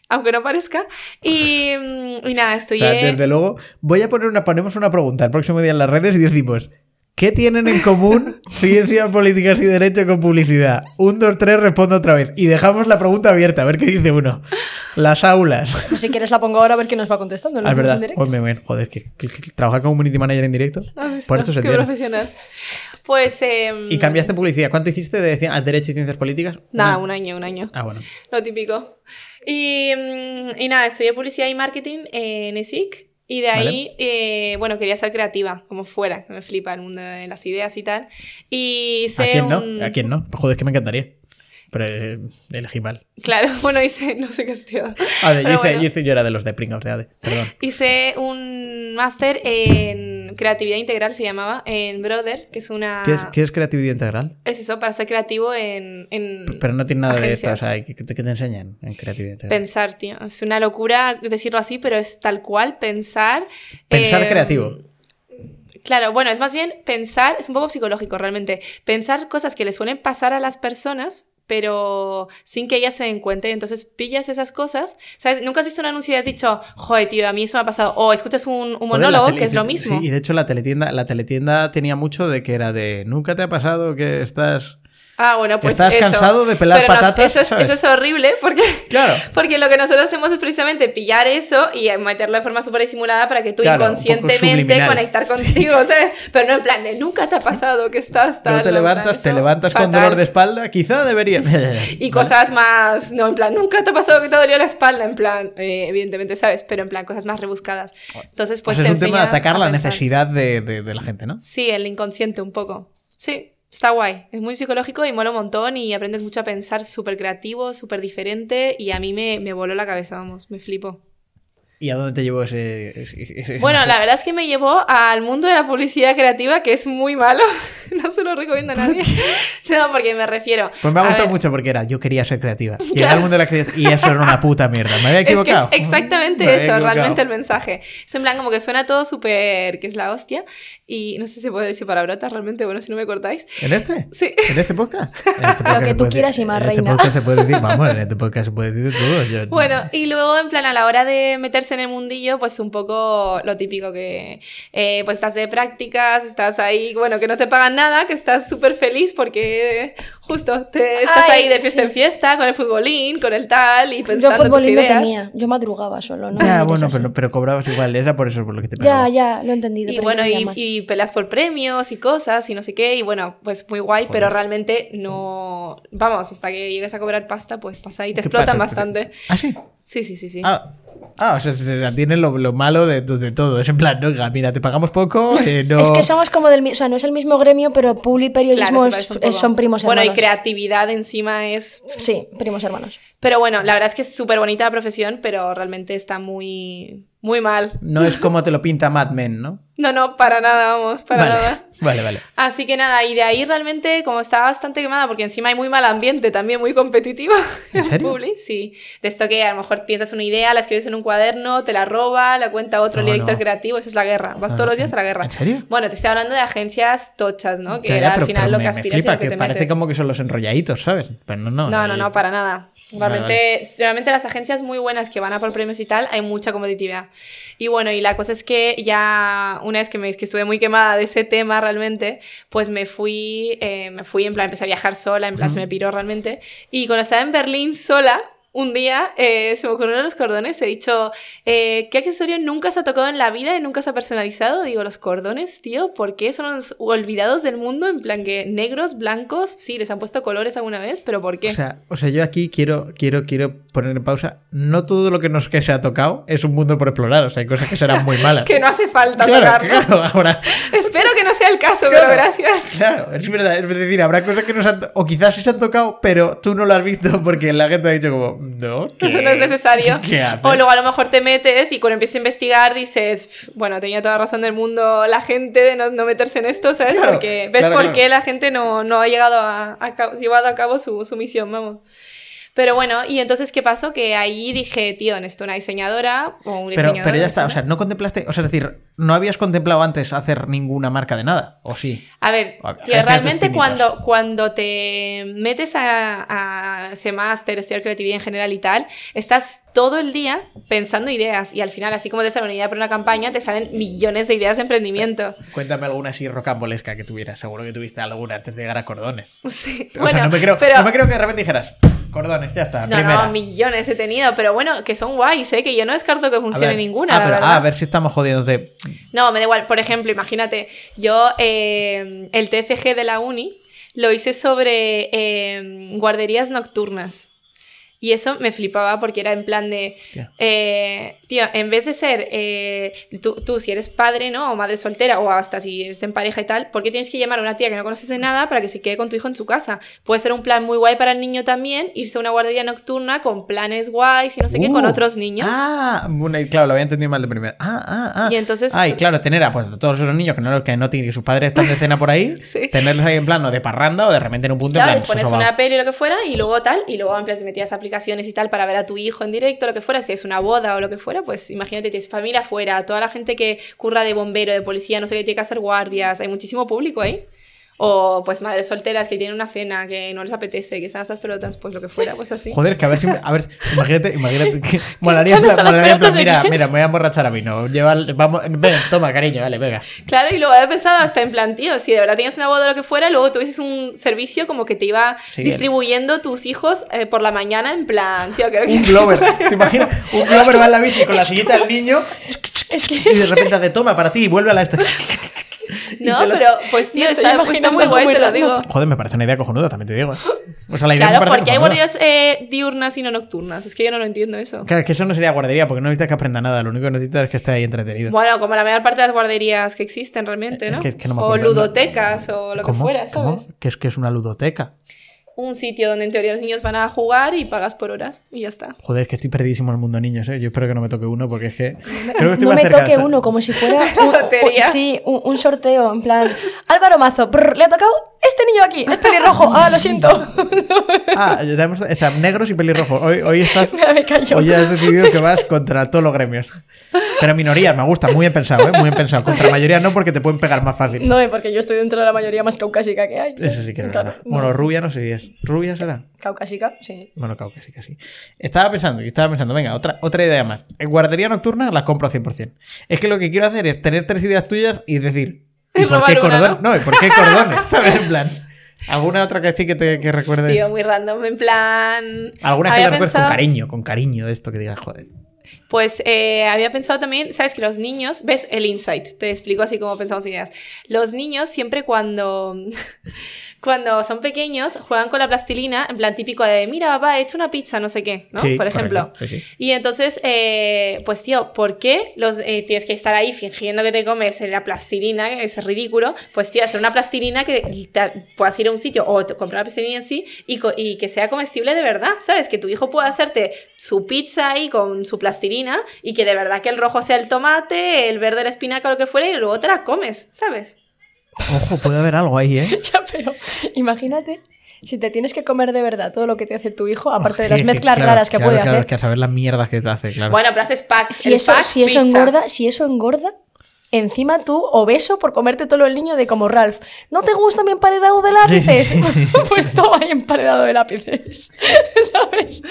aunque no parezca. Y, mm, y nada, O estudié... sea, desde luego, voy a poner una, ponemos una pregunta el próximo día en las redes y decimos, ¿qué tienen en común ciencias políticas y derecho con publicidad? Un, dos, tres, respondo otra vez. Y dejamos la pregunta abierta, a ver qué dice uno. Las aulas. Pues si quieres la pongo ahora a ver qué nos va contestando. Ah, es verdad. Joder, me- me- joder, que, que- que trabajar como community manager en directo. ¿Has visto? Por esto se Qué tiene. profesional. Pues... em, Y cambiaste publicidad. ¿Cuánto hiciste de derecho y ciencias políticas? Nada, un año, un año. Ah, bueno. Lo típico. Y, mm, y nada, estudié publicidad y marketing en ESIC. Y de ahí, eh, bueno, quería ser creativa, como fuera, que me flipa el mundo de las ideas y tal. Y ¿A hice quién un... no? ¿A quién no? Joder, es que me encantaría. Pero eh, elegí mal. Claro, bueno, hice, no sé qué estudiado. Ah, de- yo, hice, bueno. yo, hice- yo era de los de Pringles de ADE. Perdón. Hice un máster en creatividad integral, se llamaba, en Brother, que es una... ¿Qué, es, qué es creatividad integral? Es eso, para ser creativo en... en Pero no tiene nada de esto, o agencias. sea, ¿qué, te, qué te enseñan en creatividad integral? Pensar, tío. Es una locura decirlo así, pero es tal cual pensar. Pensar eh, creativo. Claro, bueno, es más bien pensar, es un poco psicológico realmente, pensar cosas que les suelen pasar a las personas, pero sin que ellas se den cuenta. Y entonces pillas esas cosas, ¿sabes? Nunca has visto un anuncio y has dicho, joder, tío, a mí eso me ha pasado. O escuchas un, monólogo, tele- que es lo mismo. Sí, y de hecho la teletienda, la teletienda tenía mucho de que era de ¿Nunca te ha pasado que estás Ah, bueno, pues Estás eso. cansado de pelar Pero patatas, eso, es, eso es horrible porque, Claro. porque lo que nosotros hacemos es precisamente pillar eso y meterlo de forma súper disimulada para que tú Claro, inconscientemente conectar contigo, ¿sabes? Pero no en plan de nunca te ha pasado que estás te no, plan, levantas, te levantas con fatal. dolor de espalda? Quizá debería. Y cosas más, no, en plan, nunca te ha pasado que te dolió la espalda, en plan, eh, evidentemente, ¿sabes? Pero en plan, cosas más rebuscadas. Entonces, pues, Pues te es un tema de atacar la pensar. necesidad de, de- de la gente, ¿no? Sí, el inconsciente un poco. Sí, está guay. Es muy psicológico y mola un montón y aprendes mucho a pensar súper creativo, súper diferente y a mí me, me voló la cabeza, vamos, me flipo. ¿Y a dónde te llevó ese, ese- ese- Bueno, ese- la verdad es que me llevó al mundo de la publicidad creativa, que es muy malo. No se lo recomiendo a nadie. No, porque me refiero. Pues me ha gustado ver, mucho porque era, yo quería ser creativa. Llegué Claro. al mundo de la creatividad y eso era una puta mierda. Me había Es que es equivocado. exactamente eso, equivocado. realmente el mensaje. Es en plan como que suena todo súper, que es la hostia. Y no sé si puedo decir palabrotas realmente, bueno, si no me cortáis. ¿En este? Sí. ¿En este podcast? En este podcast que se tú quieras decir- y más, en este reina. podcast se puede decir, vamos, en este podcast se puede decir de todo. Yo- Bueno, y luego en plan a la hora de meterse en el mundillo, pues un poco lo típico que eh, pues estás de prácticas, estás ahí, bueno, que no te pagan nada, que estás súper feliz porque justo te estás Ay, ahí de fiesta sí. en fiesta, con el futbolín, con el tal y Yo pensando tus futbolín no ideas. tenía, yo madrugaba solo, ¿no? Ya, Mires bueno, pero, pero cobrabas igual, era por eso por lo que te Ya, pagaba. ya, lo he entendido. Y pero bueno, yo no y, y peleas por premios y cosas y no sé qué, y bueno, pues muy guay, pero realmente no. Vamos, hasta que llegues a cobrar pasta, pues pasa y te ¿Qué explotan pasa? bastante. ¿Ah, sí? Sí, sí, sí, sí. Ah, ah o sea, se- se- tiene lo, lo malo de, de todo. Es en plan, no, mira, te pagamos poco, eh, no... Es que somos como del mismo, o sea, no es el mismo gremio, pero publi y periodismo Claro, es- es- son primos Bueno, hermanos. y creatividad encima es Sí, primos hermanos. Pero bueno, la verdad es que es súper bonita la profesión, pero realmente está muy, muy mal. No es como te lo pinta Mad Men, ¿no? No, no, para nada, vamos, para vale, nada. vale, vale. Así que nada, y de ahí realmente, como estaba bastante quemada, porque encima hay muy mal ambiente, también muy competitivo. ¿En serio? Publi, sí. De esto que a lo mejor piensas una idea, la escribes en un cuaderno, te la roba, la cuenta otro No, director no. creativo, eso es la guerra. Vas No, todos los días a la guerra. ¿En serio? Bueno, te estoy hablando de agencias tochas, ¿no? Que Ya, era pero- al final lo me- que aspiras y lo que, que te parece metes. como que son los enrolladitos, ¿sabes? Pero no, no. No, no, eh, no, para nada. Vale, Realmente, realmente las agencias muy buenas que van a por premios y tal, hay mucha competitividad. Y bueno, y la cosa es que ya una vez que, me, que estuve muy quemada de ese tema realmente, pues me fui, eh, me fui en plan, empecé a viajar sola, en plan se me piró realmente. Y cuando estaba en Berlín sola, un día eh, se me ocurrieron los cordones, he dicho, eh, ¿qué accesorio nunca se ha tocado en la vida y nunca se ha personalizado? Digo, los cordones, tío, ¿por qué son los olvidados del mundo? En plan que negros, blancos, sí, les han puesto colores alguna vez, pero ¿por qué? O sea, o sea, yo aquí quiero, quiero, quiero poner en pausa. No todo lo que nos que se ha tocado es un mundo por explorar. O sea, hay cosas que serán muy malas. que no hace falta claro, tocarlo. claro, ahora. Espero que no sea el caso, Claro, pero gracias. Claro, es verdad. Es decir, habrá cosas que nos han. O quizás sí se han tocado, pero tú no lo has visto porque la gente ha dicho como. No. Eso no es necesario. O luego a lo mejor te metes y cuando empiezas a investigar dices, "Pf, bueno, tenía toda razón del mundo la gente de no, no meterse en esto, ¿sabes? Claro, Porque ves claro, por claro. qué la gente no, no ha llegado a, a cabo- llevado a cabo su, su misión, vamos. Pero bueno, y entonces, ¿qué pasó? Que ahí dije, tío, necesito una diseñadora o un Pero, diseñador. pero ya está, o sea, no contemplaste, o sea, es decir, no habías contemplado antes hacer ninguna marca de nada, ¿o sí? A ver, que realmente cuando, cuando te metes a, a ese máster, estudiar creatividad en general y tal, estás todo el día pensando ideas y al final, así como te sale una idea para una campaña, te salen millones de ideas de emprendimiento. Cuéntame alguna así rocambolesca que tuvieras, seguro que tuviste alguna antes de llegar a cordones. Sí. o sea, no me, creo, pero... no me creo que de repente dijeras, cordones, ya está, No, primera. no, millones he tenido, pero bueno, que son guays, ¿eh? que yo no descarto que funcione ver, ninguna, ah, la pero- verdad. ah, a ver si estamos jodiéndote. No, me da igual. Por ejemplo, imagínate, yo eh, el TFG de la uni lo hice sobre eh, guarderías nocturnas. Y eso me flipaba porque era en plan de, eh, tío, en vez de ser eh, tú, tú si eres padre, ¿no? O madre soltera, o hasta si eres en pareja y tal, ¿por qué tienes que llamar a una tía que no conoces de nada para que se quede con tu hijo en su casa? Puede ser un plan muy guay para el niño también, irse a una guardería nocturna con planes guays y no sé qué, con Uh, otros niños. Ah, bueno, y claro, lo había entendido mal de primera. Ah, ah, ah. Y entonces- Ah, y claro, tener a pues, todos esos niños que no, que no tienen, que sus padres están de cena por ahí, Sí. tenerlos ahí en plano de parranda o de repente en un punto Claro, en les plan, pones sosobao. una peli o lo que fuera y luego tal, y luego en plan si metías y tal para ver a tu hijo en directo, lo que fuera, si es una boda o lo que fuera, pues imagínate, tienes familia afuera, toda la gente que curra de bombero, de policía, no sé qué, tiene que hacer guardias, hay muchísimo público ahí. O pues madres solteras que tienen una cena que no les apetece, que están estas pelotas, pues lo que fuera, pues así. Joder, que a ver si. A ver, imagínate, imagínate que. Molaría, ¿Dónde están las plan, mira, mira, me voy a emborrachar a mí, no. Lleva, vamos, ven, toma, cariño, vale, venga. Claro, y luego había pensado hasta en plan, tío, si de verdad tenías una boda o lo que fuera, luego tuvieses un servicio como que te iba Sí, distribuyendo tus hijos eh, por la mañana en plan, tío, creo que... Un Glover, ¿te imaginas? Un Glover va en la bici con la sillita del niño Es que y de repente hace toma para ti y vuelve a la esta. No, pero pues tío, está, pues, está muy guay, muy te lo digo. Joder, me parece una idea cojonuda, también te digo. ¿eh? O sea, la idea me Claro, parece porque hay guardias eh, diurnas y no nocturnas. Es que yo no lo entiendo eso. Claro, que eso no sería guardería, porque no necesitas que aprenda nada, lo único que necesitas es que esté ahí entretenido. Bueno, como la mayor parte de las guarderías que existen realmente, ¿no? Es que- que no me o ludotecas o lo que ¿Cómo? fuera, ¿Cómo? ¿sabes? ¿Qué es que es una ludoteca? Un sitio donde en teoría los niños van a jugar y pagas por horas y ya está. Joder, es que estoy perdidísimo en el mundo niños, ¿eh? Yo espero que no me toque uno, porque es que. Creo que estoy no me toque uno, como si fuera un, lotería. un- sí, un, un sorteo, en plan, Álvaro Mazo, brr, le ha tocado este niño aquí, es pelirrojo, ah, lo siento. Ah, ya tenemos. O sea, negros y pelirrojos. Hoy, hoy estás. Me. Hoy has decidido que vas contra todos los gremios. Pero minorías, me gusta, muy bien pensado, ¿eh? Muy bien pensado. Contra mayoría no, porque te pueden pegar más fácil. No, porque yo estoy dentro de la mayoría más caucásica que hay. Eso sí que es Claro, verdad. no. Bueno, rubia no sé si es. ¿Rubia será? Caucásica, sí. Bueno, caucásica, sí. Estaba pensando, y estaba pensando, venga, otra, otra idea más. En guardería nocturna la compro 100%. Es que lo que quiero hacer es tener tres ideas tuyas y decir. Y ¿Y por qué cordones? ¿no? ¿y por qué cordones? ¿Sabes? En plan. ¿Alguna otra que que te que recuerdes? Tío, muy random. En plan. ¿Alguna que la recuerdes con cariño? Con cariño esto que digas, joder. Pues eh, había pensado también, sabes que los niños, ves el insight, te explico así como pensamos ideas. Los niños siempre cuando, cuando son pequeños juegan con la plastilina, en plan típico de, mira, papá, he hecho una pizza, no sé qué, ¿no? Sí, Por ejemplo. correcto, sí, sí. Y entonces, eh, pues tío, ¿por qué los, eh, tienes que estar ahí fingiendo que te comes la plastilina, que es ridículo? Pues tío, hacer una plastilina que te- puedas ir a un sitio o comprar la plastilina en sí y, y que sea comestible de verdad, ¿sabes? Que tu hijo pueda hacerte su pizza ahí con su plastilina y que de verdad que el rojo sea el tomate, el verde la espinaca o lo que fuera y luego te la comes, ¿sabes? Ojo, puede haber algo ahí, ¿eh? Ya, pero imagínate si te tienes que comer de verdad todo lo que te hace tu hijo, aparte de Sí, las mezclas claro, raras que claro, puede claro, hacer. que a saber las mierdas que te hace, claro. Bueno, pero haces pack. Si el eso, pack si eso engorda, si eso engorda, encima tú obeso por comerte todo el niño de como Ralph. ¿No te gusta mi emparedado de lápices? Sí, sí, sí, sí, pues toma ahí emparedado de lápices. ¿Sabes?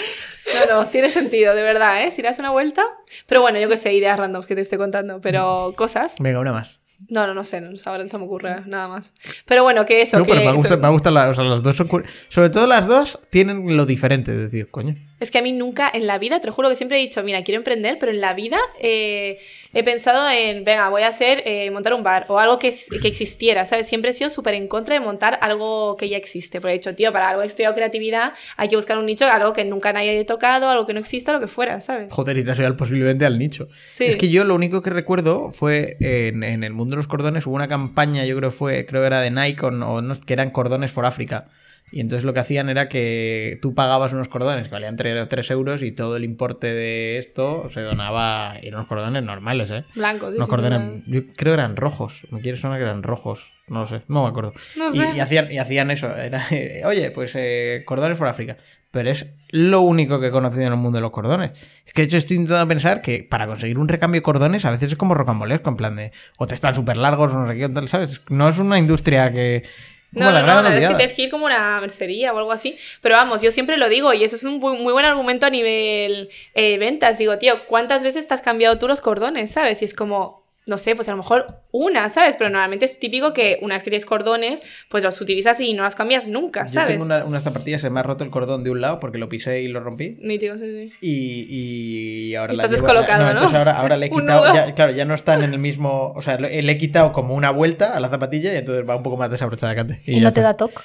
No, no, tiene sentido, de verdad, ¿eh? Si le das una vuelta. Pero bueno, yo que sé, ideas randoms que te estoy contando, pero cosas. Venga, una más. No, no, no sé, no, ahora no se me ocurre nada más. Pero bueno, que eso, No, que pero me gusta, me gusta la- o sea, las dos son Sobre todo las dos tienen lo diferente, es decir, coño. Es que a mí nunca en la vida, te lo juro que siempre he dicho, mira, quiero emprender, pero en la vida eh, he pensado en, venga, voy a hacer, eh, montar un bar o algo que, existiera, ¿sabes? Siempre he sido súper en contra de montar algo que ya existe. Porque he dicho, tío, para algo he estudiado creatividad, hay que buscar un nicho, algo que nunca nadie haya tocado, algo que no exista, lo que fuera, ¿sabes? Joder, y te has ido posiblemente al nicho. Sí. Es que yo lo único que recuerdo fue en, en el mundo de los cordones hubo una campaña, yo creo que fue, creo que era de Nike o no, que eran cordones for Africa. Y entonces lo que hacían era que tú pagabas unos cordones que valían 3, euros y todo el importe de esto se donaba. Y unos cordones normales, ¿eh? Blancos, Unos sí, cordones, yo creo que eran rojos. Me quiere sonar que eran rojos. No lo sé, no me acuerdo. No y, sé. y hacían, y hacían eso. Era, oye, pues eh, cordones for África. Pero es lo único que he conocido en el mundo de los cordones. Es que de hecho estoy intentando pensar que para conseguir un recambio de cordones a veces es como rocambolesco, en plan de. O te están súper largos o no sé qué, tal, ¿sabes? No es una industria que. No, no, no, la verdad es que tienes que ir como a una mercería o algo así. Pero vamos, yo siempre lo digo y eso es un muy buen argumento a nivel eh, ventas. Digo, tío, ¿cuántas veces te has cambiado tú los cordones, sabes? Y es como, no sé, pues a lo mejor una, ¿sabes? Pero normalmente es típico que una vez que tienes cordones, pues los utilizas y no los cambias nunca, Yo ¿sabes? tengo una- unas zapatillas, se me ha roto el cordón de un lado porque lo pisé y lo rompí. Nítido, sí, sí. Y, y ahora Estás la llevo- descolocado, la- ¿no? entonces ahora, ahora le he quitado, ya- claro, ya no están en el mismo, o sea, le, le he quitado como una vuelta a la zapatilla y entonces va un poco más desabrochada que antes. ¿Y, no te da toque?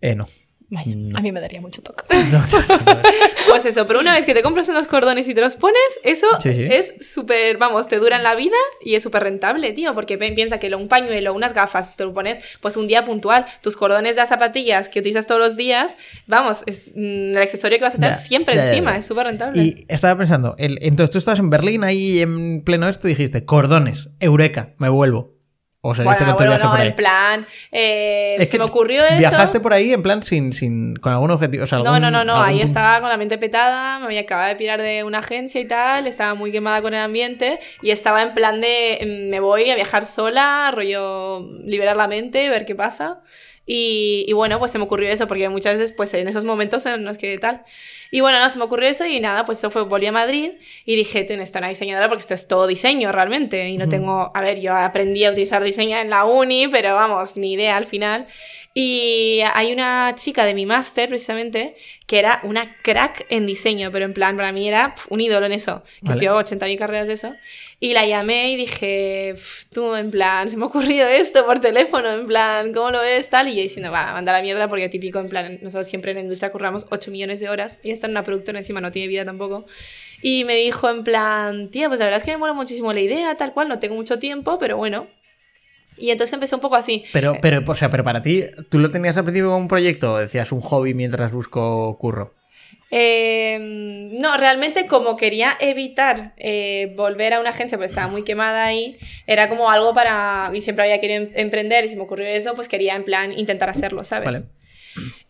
Eh, no. Vaya, a mí me daría mucho toque. Pues eso, pero una vez que te compras unos cordones y te los pones, eso Sí, sí. es súper, vamos, te duran la vida y es súper rentable, tío, porque pi- piensa que lo- un pañuelo, unas gafas, si te lo pones pues un día puntual, tus cordones de las zapatillas que utilizas todos los días, vamos, es mm, el accesorio que vas a tener Ya, siempre ya, ya, encima, ya. es súper rentable. Y estaba pensando, el- entonces tú estabas en Berlín ahí en pleno esto y dijiste, cordones, eureka, me vuelvo. O sea, bueno, con viaje no, por ahí. en plan, eh, Es se me ocurrió eso. Viajaste por ahí en plan sin, sin con algún objetivo. O sea, No, algún- no, no, no, algún ahí punto- estaba con la mente petada, me había acabado de pirar de una agencia y tal, estaba muy quemada con el ambiente y estaba en plan de mm, me voy a viajar sola, rollo liberar la mente, ver qué pasa. Y, y bueno, pues se me ocurrió eso, porque muchas veces, pues en esos momentos en los que tal. Y bueno, no, se me ocurrió eso y nada, pues eso fue, volví a Madrid y dije, ten, esto una diseñadora porque esto es todo diseño realmente. Y no tengo, a ver, yo aprendí a utilizar diseño en la uni, pero vamos, ni idea al final. Y hay una chica de mi máster, precisamente, que era una crack en diseño, pero en plan, para mí era pf, un ídolo en eso. Que Vale. estudió 80.000 carreras de eso. Y la llamé y dije, "Pf, tú, en plan, se me ha ocurrido esto por teléfono, en plan, ¿cómo lo ves? Tal. Y ella diciendo, va, manda la mierda, porque típico, en plan, nosotros siempre en la industria curramos 8 millones de horas. Y está en una productora encima, no tiene vida tampoco. Y me dijo, en plan, tía, pues la verdad es que me mola muchísimo la idea, tal cual, no tengo mucho tiempo, pero bueno. Y entonces empezó un poco así. Pero, pero, o sea, pero para ti, ¿tú lo tenías al principio como un proyecto o decías un hobby mientras busco curro? Eh, no, realmente como quería evitar eh, volver a una agencia, porque estaba muy quemada ahí, era como algo para... Y siempre había querido em- emprender y se me ocurrió eso, pues quería en plan intentar hacerlo, ¿sabes? Vale.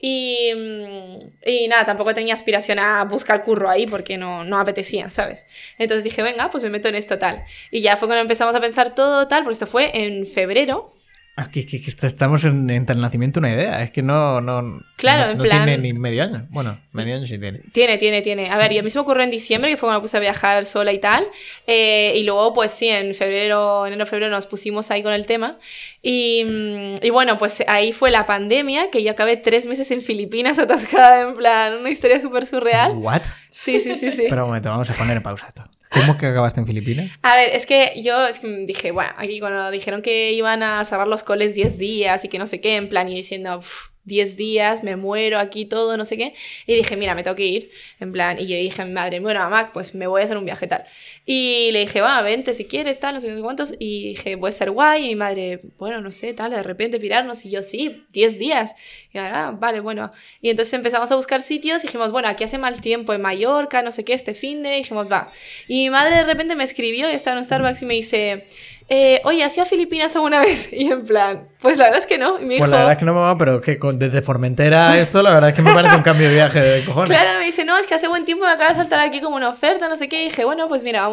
Y, mm, y nada, tampoco tenía aspiración a buscar curro ahí porque no, no apetecía, ¿sabes? Entonces dije, venga, pues me meto en esto tal. Y ya fue cuando empezamos a pensar todo tal, porque esto fue en febrero. Aquí que estamos en, entre el nacimiento una idea. Es que no, no, Claro, no, en no plan- tiene ni medio año. Bueno, medio año sí tiene. Tiene, tiene, tiene. A ver, y a mí se me ocurrió en diciembre, que fue cuando me puse a viajar sola y tal. Eh, y luego, pues sí, en febrero, enero, febrero nos pusimos ahí con el tema. Y, mm, y bueno, pues ahí fue la pandemia, que yo acabé tres meses en Filipinas atascada, en plan, una historia súper surreal. ¿What? Sí, sí, sí, sí. Pero un momento, vamos a poner en pausa esto. ¿Cómo que acabaste en Filipinas? A ver, es que yo es que dije, bueno, aquí cuando dijeron que iban a cerrar los coles 10 días y que no sé qué, en plan, y diciendo, "Uf, 10 días, me muero aquí todo, no sé qué. Y dije, mira, me tengo que ir, en plan, y yo dije a mi madre, bueno, mamá, pues me voy a hacer un viaje tal. Y le dije, va, vente si quieres, tal, no sé cuántos. Y dije, puede ser guay. Y mi madre, bueno, no sé, tal, de repente pirarnos. Y yo, sí, 10 días. Y ahora, vale, bueno. Y entonces empezamos a buscar sitios y dijimos, bueno, aquí hace mal tiempo en Mallorca, no sé qué, este fin de. Y dijimos, va. Y mi madre de repente me escribió y estaba en un Starbucks y me dice, eh, oye, ¿has ido a Filipinas alguna vez? Y en plan, pues la verdad es que no. Y me dijo, Pues la verdad es que no mamá, pero que con- desde Formentera a esto, la verdad es que me parece un cambio de viaje de cojones. Claro, me dice, no, es que hace buen tiempo me acaba de saltar aquí como una oferta, no sé qué. Y dije, bueno, pues mira,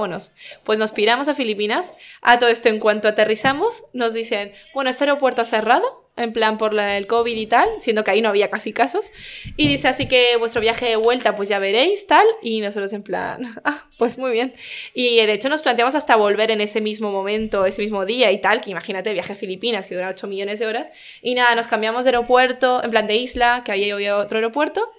Pues nos piramos a Filipinas. A todo esto, en cuanto aterrizamos, nos dicen, bueno, este aeropuerto ha cerrado, en plan por la- el COVID y tal, siendo que ahí no había casi casos. Y dice, así que vuestro viaje de vuelta, pues ya veréis, tal. Y nosotros en plan, ah, pues muy bien. Y de hecho nos planteamos hasta volver en ese mismo momento, ese mismo día y tal, que imagínate, viaje a Filipinas, que dura 8 millones de horas. Y nada, nos cambiamos de aeropuerto, en plan de isla, que ahí había otro aeropuerto.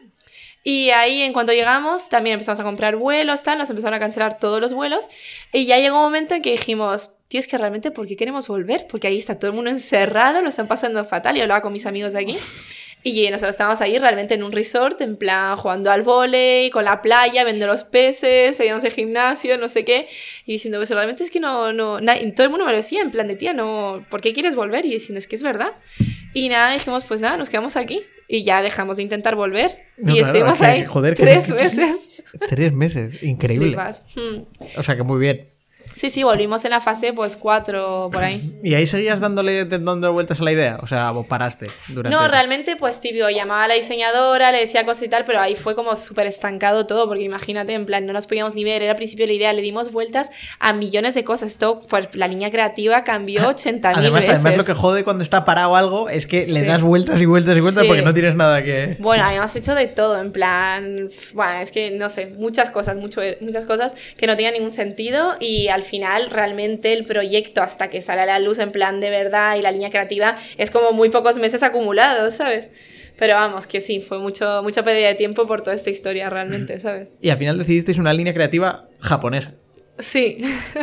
Y ahí, en cuanto llegamos, también empezamos a comprar vuelos, tal, nos empezaron a cancelar todos los vuelos. Y ya llegó un momento en que dijimos, tío, es que realmente, ¿por qué queremos volver? Porque ahí está todo el mundo encerrado, lo están pasando fatal. Y hablaba con mis amigos de aquí. Y nosotros estábamos ahí realmente en un resort, en plan jugando al vóley, con la playa, viendo los peces, yéndonos al gimnasio, no sé qué. Y diciendo, pues realmente es que no, no, na- y todo el mundo me lo decía, en plan de tía, no, ¿por qué quieres volver? Y diciendo, es que es verdad. Y nada, dijimos, pues nada, nos quedamos aquí. Y ya dejamos de intentar volver. No, y claro, estuvimos ahí joder, tres meses. Tres meses, increíble. Hmm. O sea que muy bien. Sí, sí, volvimos en la fase pues cuatro por ahí. ¿Y ahí seguías dándole dando vueltas a la idea? O sea, vos paraste durante. No, realmente, pues tibio, llamaba a la diseñadora, le decía cosas y tal, pero ahí fue como súper estancado todo, porque imagínate, en plan, no nos podíamos ni ver, era al principio la idea, le dimos vueltas a millones de cosas. Esto, pues la línea creativa cambió 80.000 Además, veces. además, lo que jode cuando está parado algo es que le das vueltas y vueltas y vueltas Sí. porque no tienes nada que. Bueno, habíamos hecho de todo, en plan, bueno, es que no sé, muchas cosas, mucho, muchas cosas que no tenían ningún sentido y al final realmente el proyecto hasta que sale a la luz en plan de verdad y la línea creativa es como muy pocos meses acumulados, ¿sabes? Pero vamos, que sí, fue mucho, mucha pérdida de tiempo por toda esta historia realmente, ¿sabes? Y al final decidisteis una línea creativa japonesa. Sí.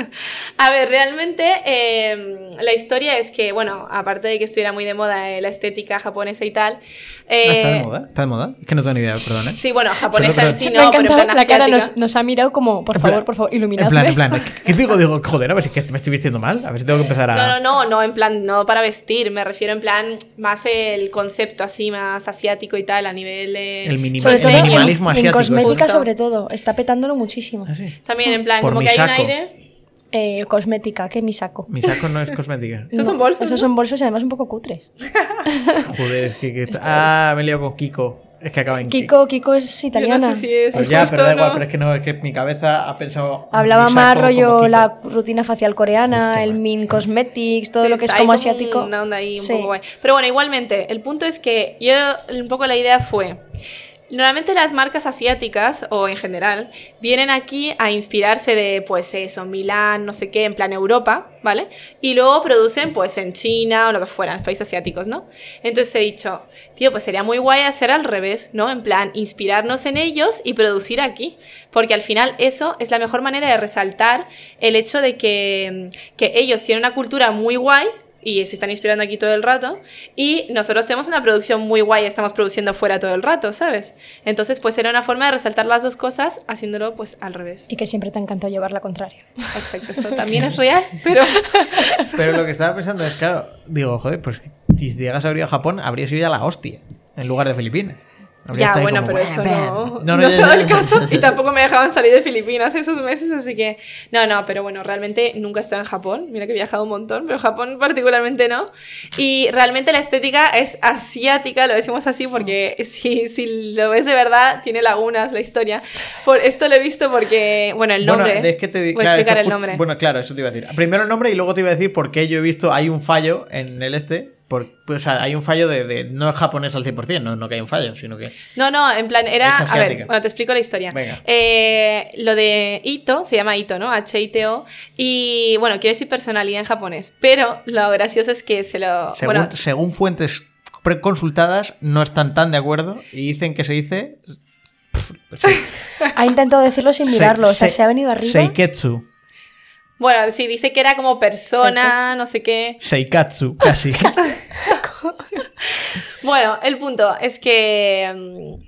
A ver, realmente eh, la historia es que, bueno, aparte de que estuviera muy de moda eh, la estética japonesa y tal. eh, ¿Está de moda? ¿Está de moda? Es que no tengo ni idea, perdón, ¿eh? Sí, bueno, japonesa Perdón, en sí no, Me ha pero en encantado, plan la cara nos, nos ha mirado como, por En favor, plan- por favor, En iluminadme. plan, en plan, ¿qué digo? Digo, joder, a ver si es que me estoy vistiendo mal. A ver si tengo que empezar a. No, no, no, no, en plan, no para vestir, me refiero en plan más el concepto así, más asiático y tal, a nivel... eh, El, minima- Sobre el todo en- minimalismo en, asiático. cosmética, Justo. sobre todo. Está petándolo muchísimo. Ah, sí. También en plan, Por como que hay Misako. aire... Eh, cosmética, ¿qué mi saco? Mi saco no es cosmética. Esos son bolsos, Esos ¿no? son bolsos y además un poco cutres. Joder, es que. que- ah, me he liado con Kiko. Es que acaba en Kiko, Kiko es Yo italiana. no sé si es Pues ya, justo pero da igual, no. pero es que no, es que mi cabeza ha pensado. Hablaba más saco rollo la rutina facial coreana, el. Min Cosmetics, todo Sí, lo que es como asiático. Una onda ahí un Sí. poco guay. Pero bueno, igualmente, el punto es que yo, un poco la idea fue. Normalmente las marcas asiáticas, o en general, vienen aquí a inspirarse de, pues eso, Milán, no sé qué, en plan Europa, ¿vale? Y luego producen, pues, en China o lo que fuera, en países asiáticos, ¿no? Entonces he dicho, tío, pues sería muy guay hacer al revés, ¿no? En plan, inspirarnos en ellos y producir aquí. Porque al final eso es la mejor manera de resaltar el hecho de que, que ellos tienen una cultura muy guay, y se están inspirando aquí todo el rato. Y nosotros tenemos una producción muy guay, estamos produciendo fuera todo el rato, ¿sabes? Entonces, pues era una forma de resaltar las dos cosas haciéndolo pues al revés. Y que siempre te ha encantado llevar la contraria. Exacto, eso también es real, pero... Pero lo que estaba pensando es, claro, digo, joder, pues si llegas a abrir a Japón, habría sido ya la hostia, en lugar de Filipinas. Ya, bueno, como, pero eso "Bam". no, no, ya, se ya, da el caso y tampoco me dejaban salir de Filipinas esos meses, así que no, no, pero bueno, realmente nunca he estado en Japón, mira que he viajado un montón, pero Japón particularmente no. Y realmente la estética es asiática, lo decimos así porque si, si lo ves de verdad, tiene lagunas la historia. Por esto lo he visto porque, bueno, el nombre... Bueno, es que te Voy a claro, explicar el nombre. Bueno, claro, eso te iba a decir. Primero el nombre y luego te iba a decir por qué yo he visto, hay un fallo en el este. Por, pues, o sea, hay un fallo de, de- no es japonés al 100%, no, no que hay un fallo, sino que... No, no, en plan, era. A ver, bueno, te explico la historia. Venga. Eh, lo de Ito, se llama Ito, ¿no? H-I-T-O. Y bueno, quiere decir personalidad en japonés. Pero lo gracioso es que se lo. Según, bueno, según fuentes preconsultadas, no están tan de acuerdo y dicen que se dice... sí, Ha intentado decirlo sin mirarlo, o sea, se ha venido arriba. Seiketsu. Bueno, sí, dice que era como persona, no sé qué. Seikatsu, casi. Bueno, el punto es que. mm,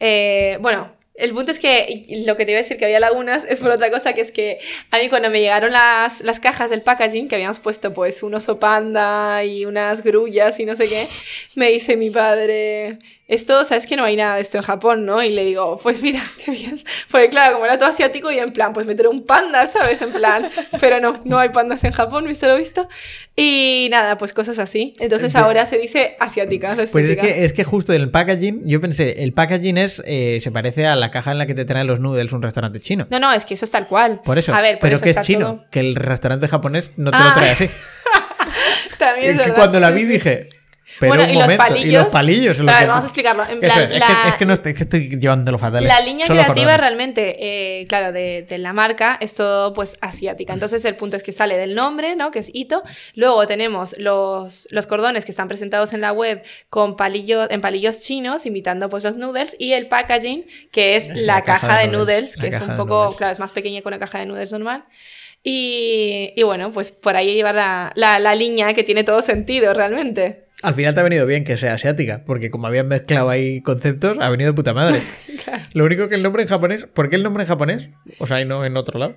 eh, bueno. El punto es que lo que te iba a decir que había lagunas es por otra cosa, que es que a mí cuando me llegaron las, las cajas del packaging, que habíamos puesto pues un oso panda y unas grullas y no sé qué, me dice mi padre, esto, sabes que no hay nada de esto en Japón, ¿no? Y le digo, pues mira, qué bien. Porque claro, como era todo asiático y en plan, pues meter un panda, ¿sabes? En plan, pero no, no hay pandas en Japón, ¿viste lo visto? Y nada, pues cosas así. Entonces ahora se dice asiática, Pues es que, es que justo en el packaging, yo pensé, el packaging es eh, se parece a la caja en la que te traen los noodles un restaurante chino. No, no, es que eso es tal cual. Por eso. A ver, por pero eso que es chino, todo- que el restaurante japonés no te Ah. lo trae así. También es Es que verdad, cuando la sí, vi sí. dije. Pero Bueno, un y los palillos. Y los palillos. lo que- vamos a explicarlo. En Eso plan, es, que, es que no estoy, es que estoy llevándolo fatal. La línea Solo creativa realmente, eh, claro, de, de la marca es todo pues asiática. Entonces el punto es que sale del nombre, ¿no? Que es Ito. Luego tenemos los, los cordones que están presentados en la web con palillos, en palillos chinos, imitando pues los noodles. Y el packaging, que es la, caja, de noodles, que es un poco, noodles. claro, es más pequeña que una caja de noodles normal. Y, y bueno, pues por ahí lleva la, la, la línea que tiene todo sentido realmente. Al final te ha venido bien que sea asiática, porque como habían mezclado ahí conceptos, ha venido de puta madre. Lo único que el nombre en japonés. ¿Por qué el nombre en japonés? O sea, y no en otro lado.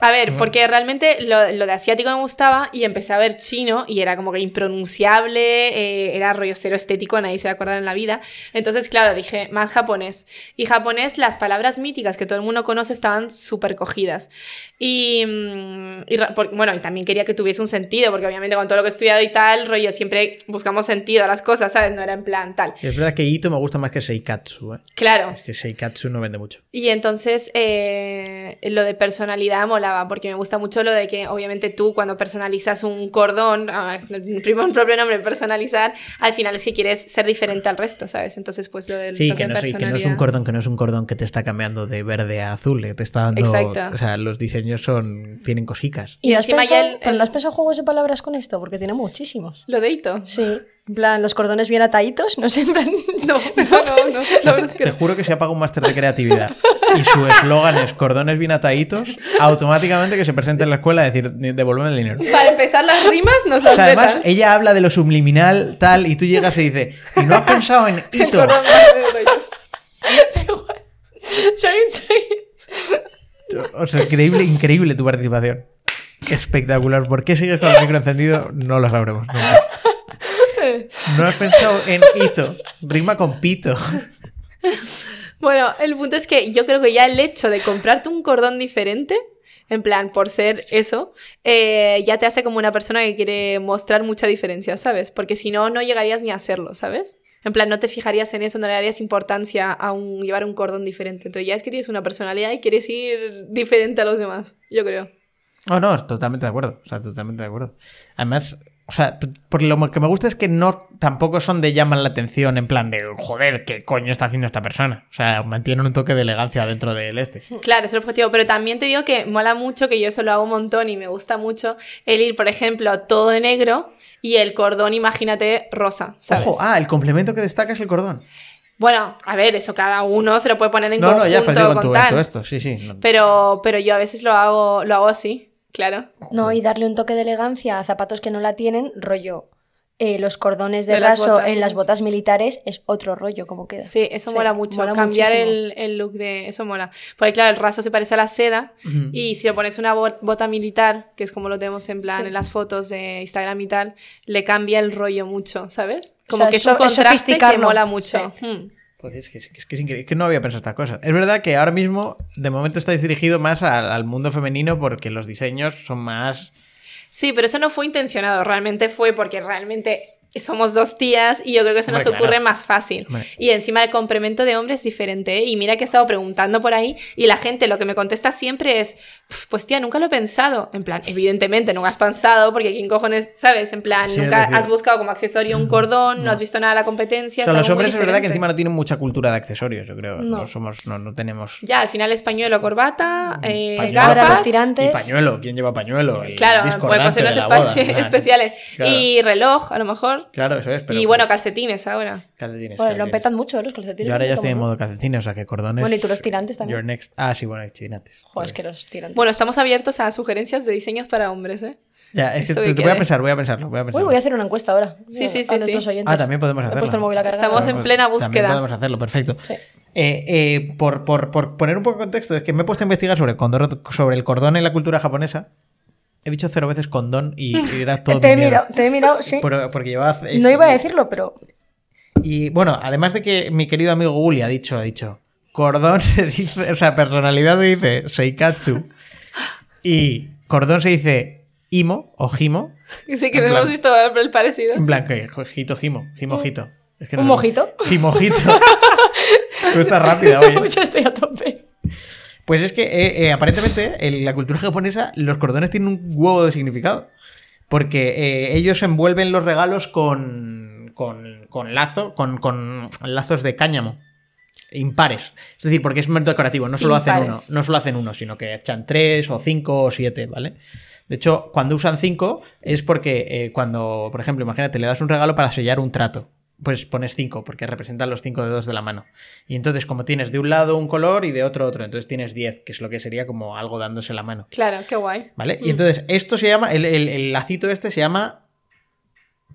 A ver, porque realmente lo, lo de asiático me gustaba y empecé a ver chino y era como que impronunciable, eh, era rollo cero estético, nadie se va a acordar en la vida. Entonces, claro, dije, más japonés. Y japonés, las palabras míticas que todo el mundo conoce estaban súper cogidas. Y, mm, y por- bueno, y también quería que tuviese un sentido, porque obviamente con todo lo que he estudiado y tal, rollo, siempre buscamos sentido a las cosas, ¿sabes? No era en plan tal. Es verdad que Ito me gusta más que Seikatsu, ¿eh? Claro. Es que Seikatsu no vende mucho. Y entonces eh, lo de personalidad porque me gusta mucho lo de que obviamente tú cuando personalizas un cordón, ah, el primer propio nombre, personalizar, al final es que quieres ser diferente al resto, ¿sabes? Entonces pues lo del Sí, toque que no, de es- que no es un cordón, que no es un cordón que te está cambiando de verde a azul, que te está dando. Exacto. O sea, los diseños son. tienen cosicas. Y ¿Y, encima ya pensado, el- pero el- no has pensado juegos de palabras con esto? Porque tiene muchísimos. Lo de Ito. Sí. En plan, los cordones bien ataditos, no sé, en plan... No, no, no, la verdad es que Te juro que se apaga un máster de creatividad y su eslogan es cordones bien ataditos, automáticamente que se presente en la escuela a decir, devuélveme el dinero. Para empezar las rimas nos O las sea, además, ella habla de lo subliminal, tal, y tú llegas y dices, ¿y no has pensado en hito? O sea, increíble, increíble tu participación. Espectacular. ¿Por qué sigues con el micro encendido? No lo sabremos. nunca. No has pensado en hito. Rima con pito. Bueno, el punto es que yo creo que ya el hecho de comprarte un cordón diferente, en plan, por ser eso, eh, ya te hace como una persona que quiere mostrar mucha diferencia, ¿sabes? Porque si no, no llegarías ni a hacerlo, ¿sabes? En plan, no te fijarías en eso, no le darías importancia a un, llevar un cordón diferente. Entonces ya es que tienes una personalidad y quieres ir diferente a los demás, yo creo. No, no, totalmente de acuerdo. O sea, totalmente de acuerdo. Además, o sea, por lo que me gusta es que no tampoco son de llaman la atención en plan de joder, ¿qué coño está haciendo esta persona? O sea, mantienen un toque de elegancia dentro del este. Claro, es el objetivo, pero también te digo que mola mucho, que yo eso lo hago un montón y me gusta mucho, el ir, por ejemplo, todo de negro y el cordón, imagínate, rosa, ¿sabes? Ojo, ah, el complemento que destaca es el cordón. Bueno, a ver, eso cada uno se lo puede poner en No, no, conjunto ya, con con tu esto, esto, sí, sí. no. Pero, pero yo a veces lo hago, lo hago así, claro. No, y darle un toque de elegancia a zapatos que no la tienen, rollo. eh, los cordones de, De las raso botas, en las botas militares es otro rollo, como queda. Sí, eso Sí, mola mucho. mola Cambiar el, el look de. Eso mola. Porque, claro, el raso se parece a la seda. Y si le pones una bo- bota militar, que es como lo tenemos en plan Sí. en las fotos de Instagram y tal, le cambia el rollo mucho, ¿sabes? O Como sea, que es so- un es contraste que mola mucho. Sí. Hmm. Joder, es que, es que es, que no había pensado estas cosas. Es verdad que ahora mismo, de momento, estáis dirigido más al mundo femenino porque los diseños son más. Sí, pero eso no fue intencionado, realmente fue porque realmente somos dos tías y yo creo que se nos Hombre, ocurre claro. más fácil. Hombre. Y encima el complemento de hombre es diferente. ¿eh? Y mira que he estado preguntando por ahí y la gente lo que me contesta siempre es, "Pf, pues tía, nunca lo he pensado. En plan, evidentemente nunca has pensado porque quién cojones, ¿sabes? En plan, Sí, nunca has buscado como accesorio un cordón, no, has visto nada de la competencia. O sea, los hombres es verdad que encima no tienen mucha cultura de accesorios, yo creo. No, No. somos, no, no tenemos. Ya, al final es pañuelo, corbata, eh, Pañuelo. Los gafas. tirantes. Y pañuelo, ¿quién lleva pañuelo? El Claro, pues boda, espe- claro. especiales. Claro. Y reloj, a lo mejor. Claro, eso es. Pero y bueno, calcetines ahora. calcetines, Joder, lo petan mucho los calcetines. Yo ahora ya estoy en modo calcetines, o sea que cordones. Bueno, y tú los tirantes también. Your next. Ah, sí, bueno, tirantes. Joder, es que los tirantes. Bueno, estamos abiertos a sugerencias de diseños para hombres, ¿eh? Ya, es que Esto te, voy a pensar, voy a pensarlo, voy a Uy, pensarlo. voy a hacer una encuesta ahora. Sí, sí, A sí, nuestros sí. oyentes. Ah, también podemos He hacerlo. puesto el móvil a cargar. Estamos También en plena También búsqueda. podemos hacerlo, perfecto. Sí. Eh, eh, por, por- por poner un poco de contexto, es que me he puesto a investigar sobre, condor- sobre el cordón en la cultura japonesa. He dicho cero veces condón y, y era todo. te he mirado, te he mirado, sí. Pero- porque llevaba. eh, No iba a decirlo, pero Y bueno, además de que mi querido amigo Guli ha dicho, ha dicho, cordón se dice, o sea, personalidad se dice seikatsu y cordón se dice imo o himo. Y sí que plan- hemos visto el parecido. En plan, que jito, jimo, jimojito. Es que ¿Un sé. mojito? Jimojito. Tú estás rápida, oye. yo estoy a tope. Pues es que eh, eh, aparentemente en la cultura japonesa los cordones tienen un huevo de significado. Porque eh, ellos envuelven los regalos con, con, con lazo, con, con lazos de cáñamo. Impares. Es decir, porque es un método decorativo, no solo hacen uno, no solo hacen uno, sino que echan tres o cinco o siete, ¿vale? De hecho, cuando usan cinco es porque cuando, por ejemplo, imagínate, le das un regalo para sellar un trato. Pues pones cinco, porque representan los cinco dedos de la mano. Y entonces, como tienes de un lado un color y de otro otro, entonces tienes 10, que es lo que sería como algo dándose la mano. Claro, qué guay. ¿Vale? Y entonces, esto se llama, el, el- el lacito este se llama,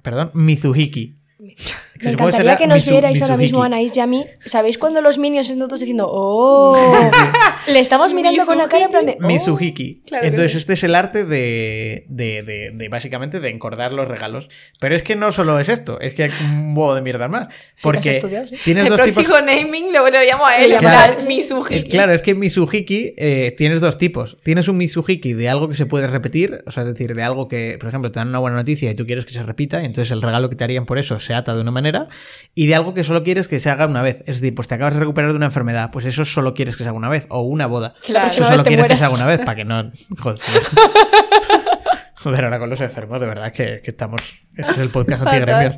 perdón, Mizuhiki. Me encantaría que nos vierais ahora mismo. Anaís y a mí. ¿Sabéis cuando los minions están todos diciendo ¡Oh! Le estamos mirando con la cara en plan de ¡Oh! Mitsuhiki. Claro Entonces, sí. este es el arte de, de, de- de, básicamente de encordar los regalos. Pero es que no solo es esto, es que hay un huevo de mierda más. que has Porque estudiado, sí. tienes El dos tipos. próximo naming lo, lo llamo a él, sí. Mizuhiki. El- claro, es que Mitsuhiki eh, tienes dos tipos. Tienes un Mitsuhiki de algo que se puede repetir, o sea, es decir, de algo que, por ejemplo, te dan una buena noticia y tú quieres que se repita, entonces el regalo que te harían por eso se ata de una manera, y de algo que solo quieres que se haga una vez. Es decir, pues te acabas de recuperar de una enfermedad, pues eso solo quieres que se haga una vez, o una boda. Claro. Eso solo quieres que se haga una vez, para que no. Joder. Joder, ahora con los enfermos, de verdad que, que estamos. Este es el podcast antigremios.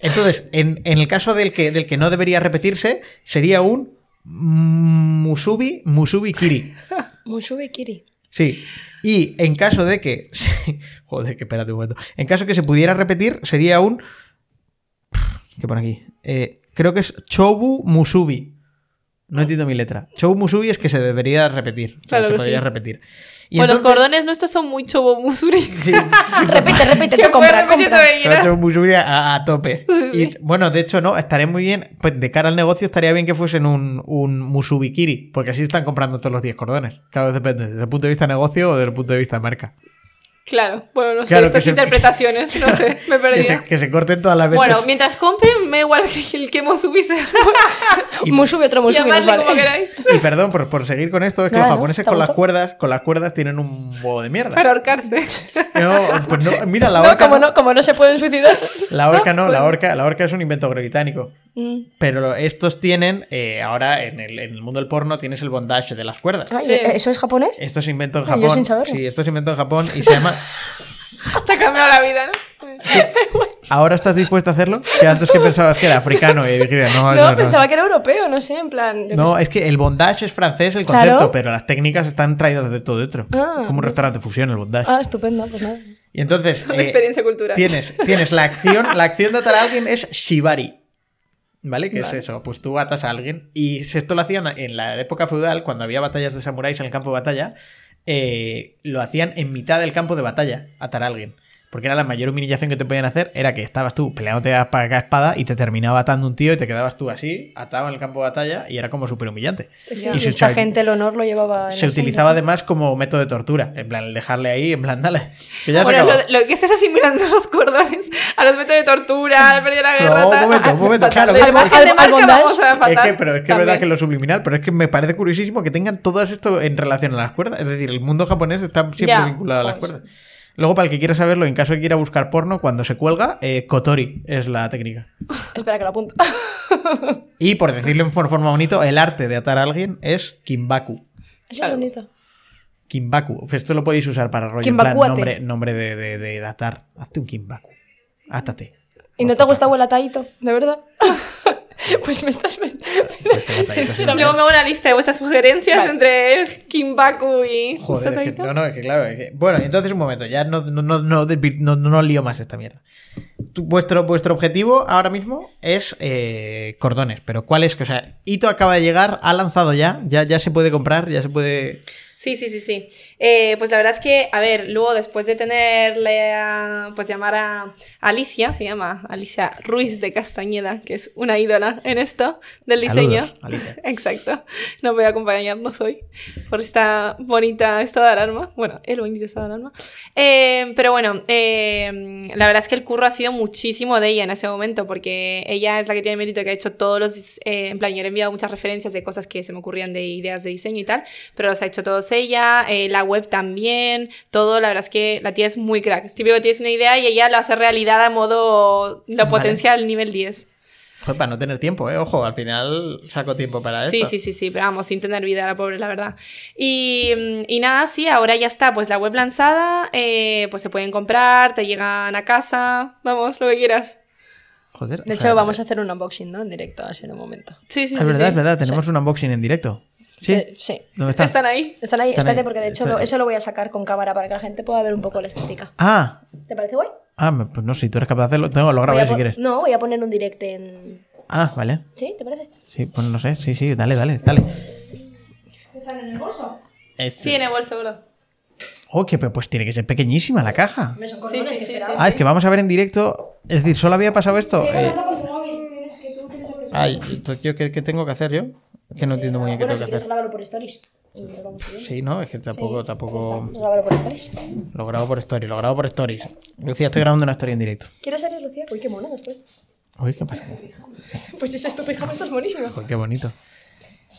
Entonces, en, en el caso del que, del que no debería repetirse, sería un Musubi, Musubi Kiri. Musubi Kiri. Sí. Y en caso de que. Joder, que espérate un momento. En caso que se pudiera repetir, sería un. ¿Qué pone aquí? Eh, creo que es Chobu Musubi. No entiendo mi letra. Chobu Musubi es que se debería repetir. O sea, Claro se que podría sí. repetir. Y Bueno, entonces- los cordones nuestros son muy chobo musuri. Sí, sí, Repite, repite, tú compra, compra. se hecho Musuri a, a tope. Sí, Y, sí. bueno, de hecho, no, estaría muy bien. Pues de cara al negocio, estaría bien que fuesen un, un Musubikiri, porque así están comprando todos los 10 cordones. Claro, depende, desde el punto de vista de negocio o desde el punto de vista de marca. Claro, bueno, no sé, Claro, que estas se- interpretaciones, no sé, me Que perdí. se, que se corten todas las veces. Bueno, mientras compren, me da igual que el que Musubi sea. Musubi, otro Y nos llamadle vale. como queráis. Y perdón por, por seguir con esto, es que Nada, los ¿no? japoneses ¿Te con las cuerdas, con las cuerdas tienen un huevo de mierda. Para ahorcarse. No, pues no, mira, la No, horca. como no, no, como no se pueden suicidar. La horca no, la horca, la horca es un invento británico. Mm. Pero estos tienen, eh, ahora en el, en el mundo del porno tienes el bondage de las cuerdas. Ah, ¿y Sí. ¿Eso es japonés? Esto se inventó en yo Japón. sin. Sí, esto se inventó en Japón y se llama. Te ha cambiado la vida, ¿no? ¿Ahora estás dispuesto a hacerlo? Que antes que pensabas que era africano y dije, no, No, no. pensaba que era europeo, no sé, en plan. No, sé. es que el bondage es francés el Claro. concepto, pero las técnicas están traídas de todo dentro. Ah. como un restaurante fusión el bondage. Ah, estupendo, pues nada. Y entonces Una eh, experiencia cultural. tienes, tienes la acción, la acción de atar a alguien es shibari. ¿Vale? ¿Qué es eso? Pues tú atas a alguien. Y esto lo hacían en la época feudal, cuando había batallas de samuráis en el campo de batalla, eh, lo hacían en mitad del campo de batalla, atar a alguien. Porque era la mayor humillación que te podían hacer, era que estabas tú peleándote a espada a espada y te terminaba atando un tío y te quedabas tú así, atado en el campo de batalla, y era como súper humillante. Y Y esta gente el honor lo llevaba en se utilizaba sangre. además como método de tortura. En plan, el dejarle ahí, en plan, dale. Que ya Bueno, lo, lo que es asimilando los cordones a los métodos de tortura, al perder la guerra. No, un momento, un momento, Fatal. claro, Al ¿ves? margen de marca bondage. vamos a Es que, pero es que es verdad que lo subliminal, pero es que me parece curiosísimo que tengan todo esto en relación a las cuerdas. Es decir, el mundo japonés está siempre Ya, vinculado a las cuerdas. Luego, para el que quiera saberlo, en caso de que quiera buscar porno, cuando se cuelga, eh, Kotori es la técnica. Espera que lo apunto. Y por decirlo en for- forma bonito, el arte de atar a alguien es Kimbaku. Es Claro. bonito. Kimbaku. Esto lo podéis usar para rollo. plan, nombre, nombre de, de, de atar. Hazte un Kimbaku. Átate. ¿Y no te gusta el atadito? ¿De verdad? pues me estás. atadito, Sinceramente. Luego me hago una lista de vuestras sugerencias Vale. entre el Kimbaku y Joder, es que- no, no, es que claro. es que- bueno, entonces un momento, ya no, no, no, no- no lío más esta mierda. Vuestro, vuestro objetivo ahora mismo es eh, cordones, pero ¿cuál es? O sea, Ito acaba de llegar, ha lanzado ya, ya, ya se puede comprar, ya se puede. Sí, sí, sí, sí. Eh, pues la verdad es que, a ver, luego después de tenerle a, pues llamar a Alicia, se llama Alicia Ruiz de Castañeda, que es una ídola en esto del diseño. Saludos, Alicia. Exacto. No voy a acompañarnos hoy por esta bonita estado de alarma. Bueno, el bonito estado de alarma. Eh, pero bueno, la verdad es que el curro ha sido muchísimo de ella en ese momento, porque ella es la que tiene mérito que ha hecho todos los, eh, en plan, yo le he enviado muchas referencias de cosas que se me ocurrían de ideas de diseño y tal, pero los ha hecho todos ella, eh, la web también, todo, la verdad es que la tía es muy crack. Es típico que tienes una idea y ella lo hace realidad a modo, lo Vale. potencia al nivel 10. Joder, para no tener tiempo, ¿eh? Ojo, al final saco tiempo para Sí, esto. sí, sí, sí, pero vamos, sin tener vida la pobre, la verdad. Y, y nada, sí, ahora ya está, pues la web lanzada, eh, pues se pueden comprar, te llegan a casa, vamos, lo que quieras. Joder. De hecho, sea, vamos a hacer un unboxing, ¿no? En directo, así en un momento. Sí, sí, Es sí. verdad, sí. es verdad, tenemos un unboxing en directo. ¿Sí? Eh, sí. ¿Dónde está? Están ahí. Están ahí, Están espérate, ahí. porque de hecho Está- lo- eso lo voy a sacar con cámara para que la gente pueda ver un poco la estética. Ah, ¿Te parece guay? Ah, pues no sé, si tú eres capaz de hacerlo. Tengo, lo grabo si quieres. No, voy a poner un direct en. Ah, vale. ¿Sí? ¿Te parece? Sí, pues no sé, sí, sí, dale, dale, dale. ¿Están en el bolso? Este- Sí, en el bolso, bro. Oh, que pues tiene que ser pequeñísima la caja. Me son Sí, sí. Ah, es que vamos a ver en directo. Es decir, solo había pasado esto. eh. Ay, entonces, ¿yo qué, qué tengo que hacer yo? Es que no entiendo muy bien qué tengo si que hacer. por stories. Y lo. Sí, no, es que tampoco, tampoco. Está, Grábalo por stories. Lo grabo por story, lo grabo por stories. Lucía, estoy grabando una story en directo. ¿Quieres salir, Lucía? Uy, qué mona después. Uy, ¿qué pasa? Pues ese es tu pijama, estás monísimo. Joder, qué bonito.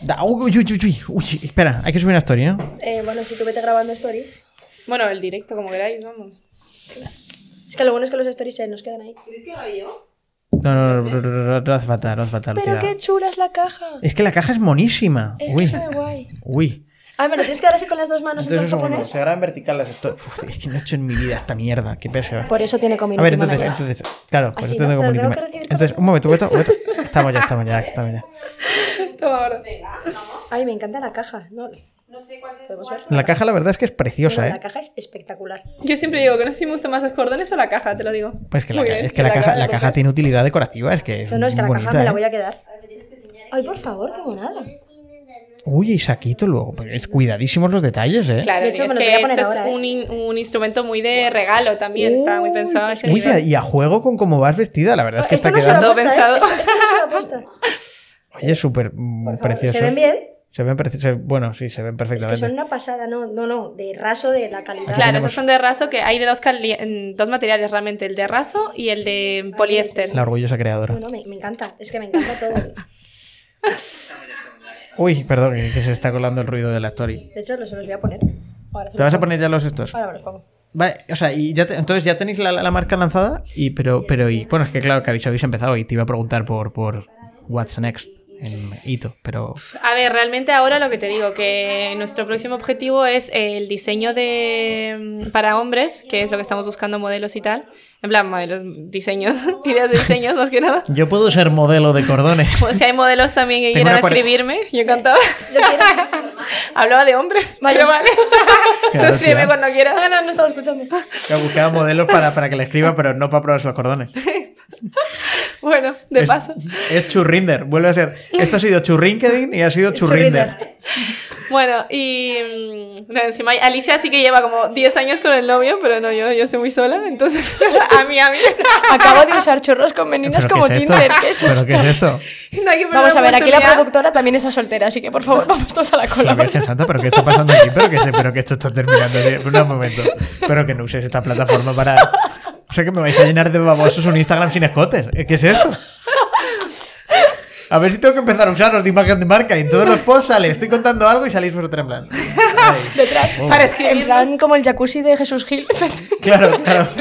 Da- uy, uy, uy, uy, uy, espera, hay que subir una story, ¿no? Eh, bueno, si tú vete grabando stories. Bueno, el directo, como queráis, vamos. Es que lo bueno es que los stories se nos quedan ahí. ¿Quieres que lo yo? No, no, no, no, no, no, no hace falta, no hace falta, Pero Lucía. qué chula es la caja. Es que la caja es monísima. Es que Uy, muy guay. uy. Ah, me lo tienes que dar así con las dos manos en Entonces, segundo, cojones. se graba en vertical las. Uf, es que no he hecho en mi vida esta mierda, qué pesa. Por eso tiene community A ver, entonces, manager. entonces, claro, Así, esto ¿no? tengo Te community tengo que ma- recibir Entonces, un momento, un momento, un momento. Estamos ya, estamos ya, estamos ya. Toma ahora. Ay, me encanta la caja. No, No sé cuál es. La caja, la verdad es que es preciosa, Bueno, La ¿eh? caja es espectacular. Yo siempre digo que no sé si me gustan más los cordones o la caja, te lo digo. Pues que la, ca- es que la, caja, la caja tiene utilidad decorativa, es que es No, no, es que la bonita, caja me la ¿eh? voy a quedar. Ay, por favor, qué monada. Uy, y saquito luego. pues es cuidadísimos los detalles, ¿eh? Claro, De hecho, es que voy a poner esto es ahora, ¿eh? un, in- un instrumento muy de regalo también, estaba muy pensado ese y a juego con cómo vas vestida, la verdad es que Esto está no se quedando. ¿eh? pensado. Esto, esto no se. Oye, súper mm, precioso. ¿Se ven bien? Se ven preci- Bueno, sí, se ven Es que perfectamente. son una pasada, no, no, no, de raso de la calidad. Claro, tenemos- esos son de raso que hay de dos, dos materiales realmente, el de raso y el de poliéster. La orgullosa creadora. No, no, me, me encanta, es que me encanta todo. Uy, perdón, que que se está colando el ruido de la story. De hecho, los, se los voy a poner. Ahora, ¿Te vas a poner ya los estos? Ahora me los pongo. Vale, o sea, y ya te- entonces ya tenéis la, la marca lanzada, y pero, pero y bueno, es que claro que habéis, habéis empezado y te iba a preguntar por, por What's Next en Ito, pero A ver, realmente ahora lo que te digo, que nuestro próximo objetivo es el diseño de mm, para hombres, que es lo que estamos buscando modelos y tal. En plan, modelos, diseños, ideas de diseños más que nada. yo puedo ser modelo de cordones. Pues si hay modelos también que quieran escribirme, yo encantaba. Yo quiero. Hablaba de hombres, Vale. vale. Tú escríbeme cuando quieras. Ah, no, no estaba escuchando. He buscado modelos para, para que le escriba, pero no para probarse los cordones. Bueno, de es, paso. Es churrinder, vuelve a ser. Esto ha sido churrinkedin y ha sido churrinder. Bueno, y mm, no, encima Alicia sí que lleva como 10 años con el novio, pero no, yo, yo estoy muy sola, entonces a mí, a mí. Acabo de usar chorros con meninas ¿Pero como qué es esto? Tinder. ¿Qué es ¿Pero esto? qué es esto? No hay que perder Vamos a ver, aquí la productora también está soltera, así que por favor, vamos todos a la La cola. Virgen Santa, ¿pero qué está pasando aquí? ¿Pero que, pero que esto está terminando? de- Un momento. Pero que no uséis esta plataforma para... O sea, que me vais a llenar de babosos un Instagram sin escotes. ¿Qué es esto? A ver si tengo que empezar a usaros de imagen de marca y en todos los posts sale, estoy contando algo y salís vosotros en plan. Ay, Detrás, Oh. para escribir. En plan como el jacuzzi de Jesús Gil. claro, claro.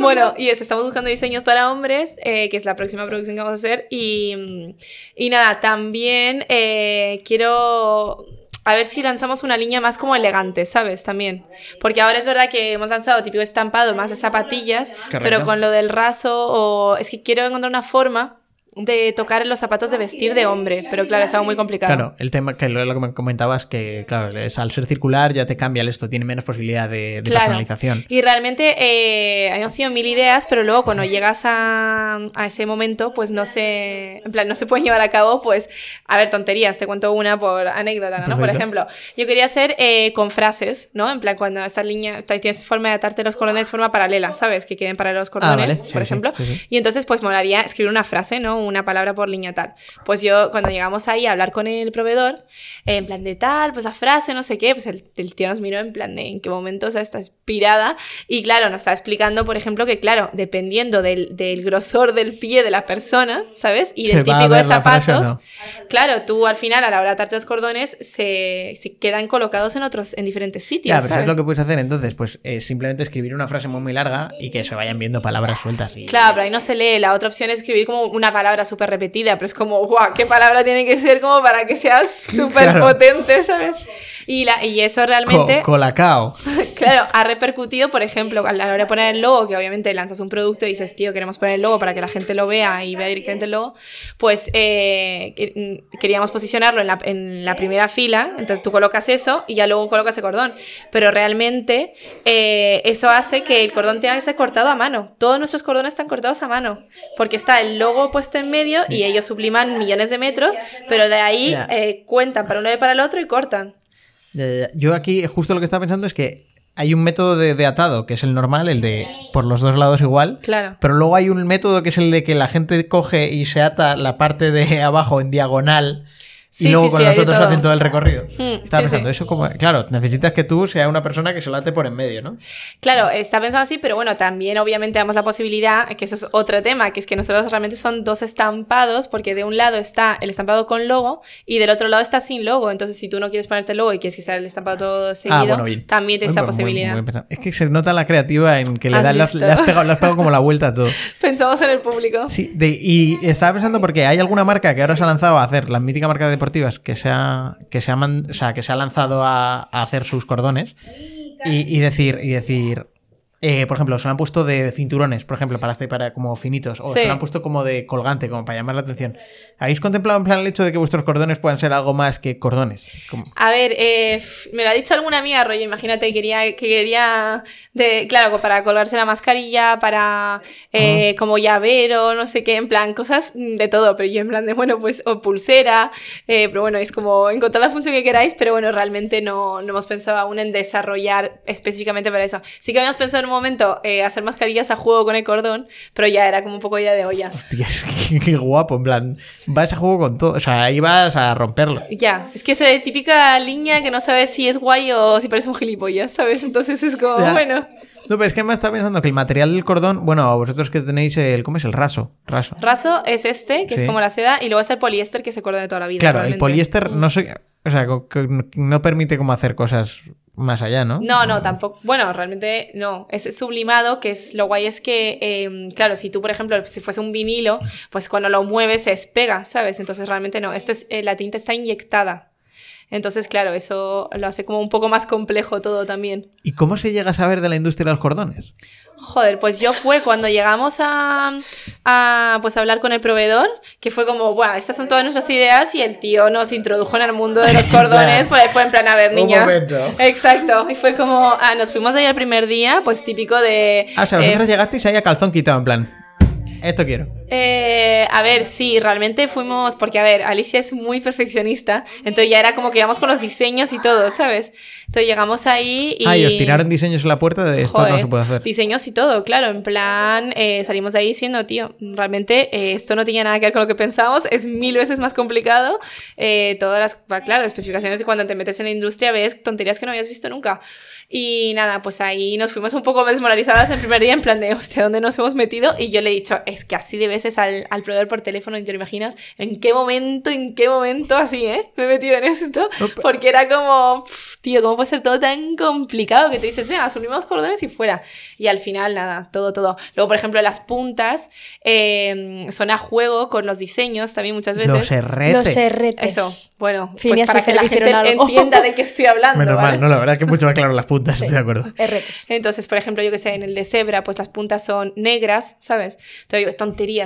Bueno, y eso, estamos buscando diseños para hombres, eh, que es la próxima producción que vamos a hacer. Y, y nada, también eh, quiero a ver si lanzamos una línea más como elegante, ¿sabes? También. Porque ahora es verdad que hemos lanzado típico estampado más de zapatillas, Correcto. pero con lo del raso, o es que quiero encontrar una forma de tocar en los zapatos de vestir de hombre, pero claro, es algo muy complicado. Claro, el tema que lo, lo que me comentabas que, claro, es, al ser circular ya te cambia el esto, tiene menos posibilidad de, de Claro. personalización. Y realmente eh, han sido mil ideas, pero luego cuando llegas a, a ese momento, pues no se, en plan, no se pueden llevar a cabo, pues, a ver, tonterías, te cuento una por anécdota, ¿no? Por Perfecto. ejemplo, yo quería hacer eh, con frases, ¿no? En plan, cuando esta línea, tienes forma de atarte los cordones de forma paralela, ¿sabes? Que queden para los cordones, Ah, vale. Sí, por sí, ejemplo. sí, sí. Y entonces, pues, molaría escribir una frase, ¿no? Una palabra por línea tal. Pues yo, cuando llegamos ahí a hablar con el proveedor, en plan de tal, pues la frase, no sé qué, pues el, el tío nos miró en plan de en qué momento, o sea, está inspirada. Y claro, nos está explicando, por ejemplo, que claro, dependiendo del, del grosor del pie de la persona, ¿sabes? Y del ¿Se va a típico de zapatos. no? Claro, tú al final, a la hora de atarte los cordones, se, se quedan colocados en otros, en diferentes sitios. Pero ¿sabes ¿sabes? lo que puedes hacer entonces? Pues eh, simplemente escribir una frase muy, muy larga y que se vayan viendo palabras sueltas. Y... Claro, pero ahí no se lee. La otra opción es escribir como una palabra súper repetida, pero es como, guau, ¿qué palabra tiene que ser como para que sea súper Claro. potente, ¿sabes? Y, la, y eso realmente, Co- colacao. claro, ha repercutido, por ejemplo, a la hora de poner el logo, que obviamente lanzas un producto y dices, tío, queremos poner el logo para que la gente lo vea y vea directamente el logo, pues eh, mm, queríamos posicionarlo en la, en la primera fila, entonces tú colocas eso y ya luego colocas el cordón. Pero realmente eh, eso hace que el cordón tenga que ser cortado a mano. Todos nuestros cordones están cortados a mano, porque está el logo puesto en medio y ellos subliman millones de metros, pero de ahí eh, cuentan para uno y para el otro y cortan. Yo aquí justo lo que estaba pensando es que hay un método de, de atado, que es el normal, el de por los dos lados igual. Claro. Pero luego hay un método que es el de que la gente coge y se ata la parte de abajo en diagonal. Sí, y luego sí, con sí, los de otros hacen todo el recorrido. Hmm, Estaba pensando, eso como. Claro, necesitas que tú seas una persona que se lo ate por en medio, ¿no? Claro, está pensado así, pero bueno, también obviamente damos la posibilidad, que eso es otro tema, que es que nosotros realmente son dos estampados, porque de un lado está el estampado con logo y del otro lado está sin logo. Entonces, si tú no quieres ponerte el logo y quieres que sea el estampado todo seguido, ah, bueno, bien. también esa muy- posibilidad. muy es que se nota la creativa en que le, ¿Has das, le has- le has pegado, le has pegado como la vuelta a todo. Pensamos en el público. Sí, de- y estaba pensando porque hay alguna marca que ahora se ha lanzado a hacer, las míticas marcas deportivas, que se ha, que se ha, man- o sea, que se ha lanzado a, a hacer sus cordones y, y decir, y decir eh, por ejemplo, se lo han puesto de cinturones, por ejemplo, para hacer para como finitos, o Sí. se lo han puesto como de colgante, como para llamar la atención. ¿Habéis contemplado en plan el hecho de que vuestros cordones puedan ser algo más que cordones? Como- A ver, eh, me lo ha dicho alguna amiga, rollo, imagínate, quería, que quería, de, claro, para colgarse la mascarilla, para eh, como llavero, no sé qué, en plan, cosas mm, de todo, pero yo en plan de, bueno, pues, o pulsera, eh, pero bueno, es como encontrar la función que queráis, pero bueno, realmente no, no hemos pensado aún en desarrollar específicamente para eso. Sí que habíamos pensado en un momento eh, hacer mascarillas a juego con el cordón, pero ya era como un poco idea de olla. Hostia, es que- qué guapo, en plan, vas a juego con todo, o sea, ahí vas a romperlo. Ya, es que esa típica línea que no sabes si es guay o si parece un gilipollas, ¿sabes? Entonces es como, Ya. bueno. No, pero es que me está pensando que el material del cordón, bueno, vosotros que tenéis el, ¿cómo es? El raso, raso. Raso es este, que Sí. es como la seda, y luego es el poliéster, que se acuerda de toda la vida. Claro, el poliéster no o sea, co- no permite como hacer cosas más allá, ¿no? No, no, tampoco. Bueno, realmente no. Es sublimado, que es lo guay es que, eh, claro, si tú, por ejemplo, si fuese un vinilo, pues cuando lo mueves se despega, ¿sabes? Entonces realmente no. Esto es, eh, la tinta está inyectada. Entonces, claro, eso lo hace como un poco más complejo todo también. ¿Y cómo se llega a saber de la industria de los cordones? Joder, pues yo fue cuando llegamos a, a, pues a hablar con el proveedor, que fue como, bueno, estas son todas nuestras ideas y el tío nos introdujo en el mundo de los cordones, pues fue en plan, a ver, Un niña. momento. Exacto, y fue como, ah, nos fuimos ahí el primer día, pues típico de... Ah, o sea, eh, vosotros llegasteis ahí a calzón quitado, en plan, esto quiero. Eh, a ver, sí, realmente fuimos, porque a ver, Alicia es muy perfeccionista, entonces ya era como que íbamos con los diseños y todo, ¿sabes? Entonces llegamos ahí y... Ah, y os tiraron diseños en la puerta de esto no Joder, se puede hacer. Diseños y todo, claro. En plan, eh, salimos de ahí diciendo, tío, realmente eh, esto no tenía nada que ver con lo que pensábamos, es mil veces más complicado. Eh, todas las, claro, especificaciones de cuando te metes en la industria ves tonterías que no habías visto nunca. Y nada, pues ahí nos fuimos un poco desmoralizadas el primer día, en plan de, hostia, ¿dónde nos hemos metido? Y yo le he dicho, es que así de veces al, al proveedor por teléfono, y te lo imaginas, ¿en qué momento, en qué momento así, eh? Me he metido en esto, porque era como, pf, tío, ¿cómo puede ser todo tan complicado que te dices, venga, subimos cordones y fuera? Y al final, nada, todo, todo. Luego, por ejemplo, las puntas eh, son a juego con los diseños también muchas veces. Los herretes. Los herretes. Eso, bueno, pues Phineas y para que la gente algo. entienda de qué estoy hablando. Menos ¿vale? mal, no, la verdad es que mucho más claro las puntas, estoy de acuerdo. Herretes. Entonces, por ejemplo, yo que sé, en el de cebra, pues las puntas son negras, ¿sabes? Entonces, digo,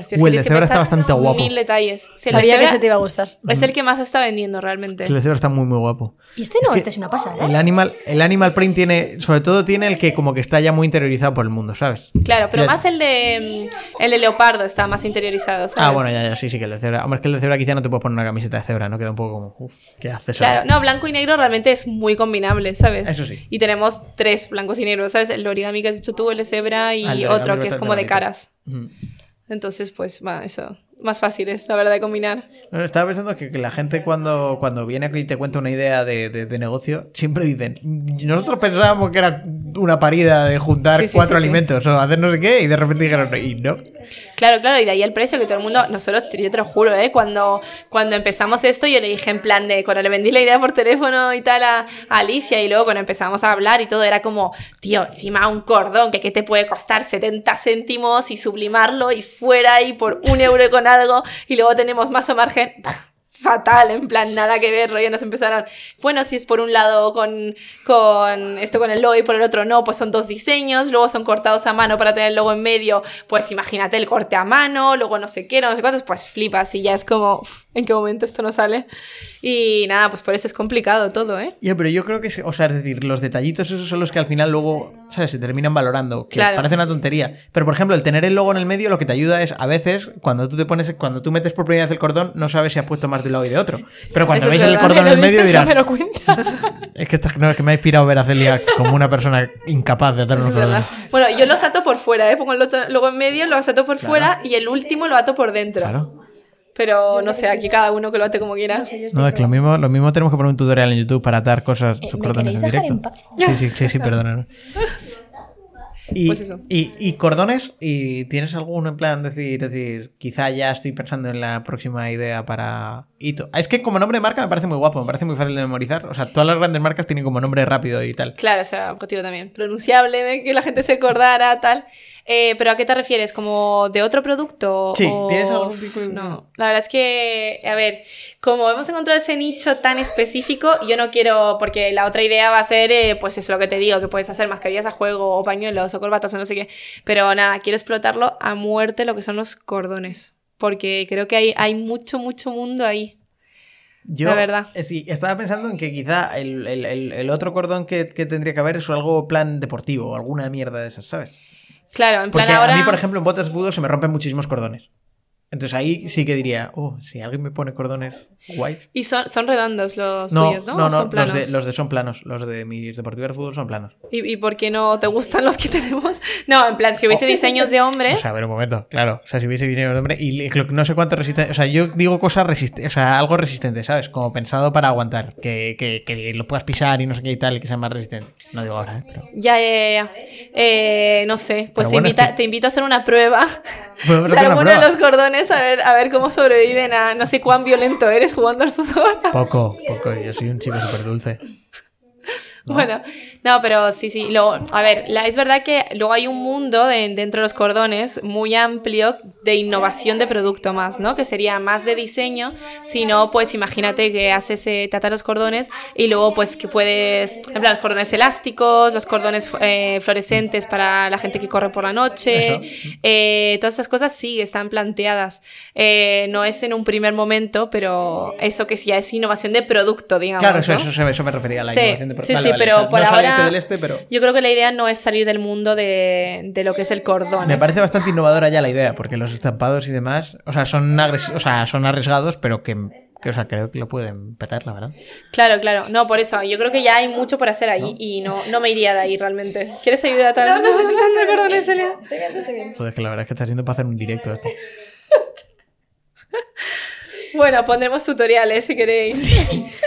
tío, es que el de cebra está bastante guapo. Mil detalles. De Sabía que te iba a gustar. Es el que más está vendiendo realmente. El de cebra está muy, muy guapo. Y este no, este es una pasada. El animal, el animal print tiene, sobre todo tiene el que como que está ya muy interiorizado por el mundo, ¿sabes? Claro, pero Ya- más el de el de leopardo está más interiorizado, ¿sabes? Ah, bueno, ya, ya, sí, sí, que el de cebra. Hombre, es que el de cebra quizá no te puedes poner una camiseta de cebra, ¿no? Queda un poco como, uff, ¿qué haces? Claro, ahora? no, blanco y negro realmente es muy combinable, ¿sabes? Eso sí. Y tenemos tres blancos y negros, ¿sabes? El origami que has dicho tú, el de cebra y Ah, el otro que es como de caras. Entonces, pues, va, eso. Más fácil es, la verdad, de combinar. Bueno, estaba pensando que, que la gente cuando, cuando viene aquí y te cuenta una idea de, de- de negocio, siempre dicen, nosotros pensábamos que era una parida de juntar Sí, sí, cuatro sí, alimentos o hacer no sé qué, y de repente dijeron, y no. Claro, claro, y de ahí el precio que todo el mundo, nosotros, yo te lo juro, ¿eh? Cuando, cuando empezamos esto, yo le dije en plan de, cuando le vendí la idea por teléfono y tal a, a Alicia, y luego cuando empezamos a hablar y todo, era como, tío, encima un cordón, que qué te puede costar 70 céntimos y sublimarlo y fuera y por un euro con algo, y luego tenemos más o margen. Fatal, en plan, nada que ver, rollo, nos empezaron, bueno, si es por un lado con, con esto con el logo y por el otro no, pues son dos diseños, luego son cortados a mano para tener el logo en medio, pues imagínate el corte a mano, luego no sé qué, no sé cuántos, pues flipas y ya es como, en qué momento esto no sale. Y nada, pues por eso es complicado todo, ¿eh? Ya, pero yo creo que, o sea, es decir, los detallitos esos son los que al final luego, ¿sabes? Se terminan valorando, que Claro. parece una tontería. Pero, por ejemplo, el tener el logo en el medio lo que te ayuda es, a veces, cuando tú te pones, cuando tú metes por primera vez el cordón, no sabes si has puesto más de un lado y de otro. Pero cuando veis el cordón en el medio dirás, me lo cuenta. es que esto no, es que me ha inspirado ver a Celia como una persona incapaz de atar unos cordones. Bueno, yo los ato por fuera, ¿eh? Pongo el luego en medio, lo ato por fuera y el último lo ato por dentro. Claro. Pero no sé, aquí cada uno que lo ate como quiera. No sé, es que lo mismo, lo mismo tenemos que poner un tutorial en YouTube para atar cosas, Eh, sus ¿me cordones queréis en directo. en paz? Sí, sí, sí, sí. Y, Pues eso. y, y cordones, ¿y tienes alguno en plan decir, decir, quizá ya estoy pensando en la próxima idea para Ito? Es que como nombre de marca me parece muy guapo, me parece muy fácil de memorizar. O sea, todas las grandes marcas tienen como nombre rápido y tal. Claro, o sea, objetivo también. Pronunciable, ¿eh? que la gente se acordara, tal. Eh, pero ¿a qué te refieres? ¿Como de otro producto? Sí, o- ¿tienes algún tipo de- No, la verdad es que, a ver, como hemos encontrado ese nicho tan específico, yo no quiero, porque la otra idea va a ser, eh, pues eso lo que te digo, que puedes hacer mascarillas a juego, o pañuelos, o corbatas, o no sé qué. Pero nada, quiero explotarlo a muerte lo que son los cordones. Porque creo que hay, hay mucho, mucho mundo ahí. Yo, La verdad. eh, sí, estaba pensando en que quizá el, el- otro cordón que, que tendría que haber es algo plan deportivo o alguna mierda de esas, ¿sabes? Claro, en plan Porque ahora... a mí, por ejemplo, en botas de fútbol se me rompen muchísimos cordones. Entonces ahí sí que diría, oh, si alguien me pone cordones guays. Y son, son redondos los No, tuyos, ¿no? no, ¿O no, son los planos? de, los de son planos. Los de mis deportivas de fútbol son planos. ¿Y, y por qué no te gustan los que tenemos? No, en plan, si hubiese diseños de hombre. O sea, a ver un momento, claro. O sea, si hubiese diseño de hombre y no sé cuánto resistente. O sea, yo digo cosas resistentes, o sea, algo resistente, ¿sabes? Como pensado para aguantar. Que, que, que lo puedas pisar y no sé qué y tal, y que sea más resistente. No digo ahora, ¿eh? Pero. Ya, ya, ya. Eh, no sé, pues Pero te, bueno, invita- es que- te invito a hacer una prueba. Podemos de alguno de los cordones a ver, a ver cómo sobreviven a no sé cuán violento eres jugando al fútbol. Poco, poco. Yo soy un chico súper dulce. Bueno, no, pero sí, sí. Lo, a ver, la, es verdad que luego hay un mundo de- dentro de los cordones muy amplio de innovación de producto más, ¿no? Que sería más de diseño, sino pues imagínate que haces, eh, los cordones y luego pues que puedes, en plan, los cordones elásticos, los cordones eh, fluorescentes para la gente que corre por la noche, eh, todas esas cosas sí están planteadas. Eh, no es en un primer momento, pero eso que sí es innovación de producto, digamos. Claro, eso, ¿no? eso, se- eso me refería a la Sí, innovación de sí, vale, sí, vale, pero o sea, por no ahora del este, pero. yo creo que la idea no es salir del mundo de, de lo que es el cordón. Me parece bastante innovadora ya la idea, porque los estampados y demás, o sea, son, agres- o sea, son arriesgados, pero que, que, o sea, creo que lo pueden petar, la verdad. Claro, claro. No, por eso. Yo creo que ya hay mucho por hacer ahí y no, no me iría de ahí realmente. ¿Quieres ayuda también? No, no, no, cordones, Celia. Estoy bien, estoy bien. Joder, que la verdad es que está siendo para hacer un directo esto. Bueno, pondremos tutoriales si queréis.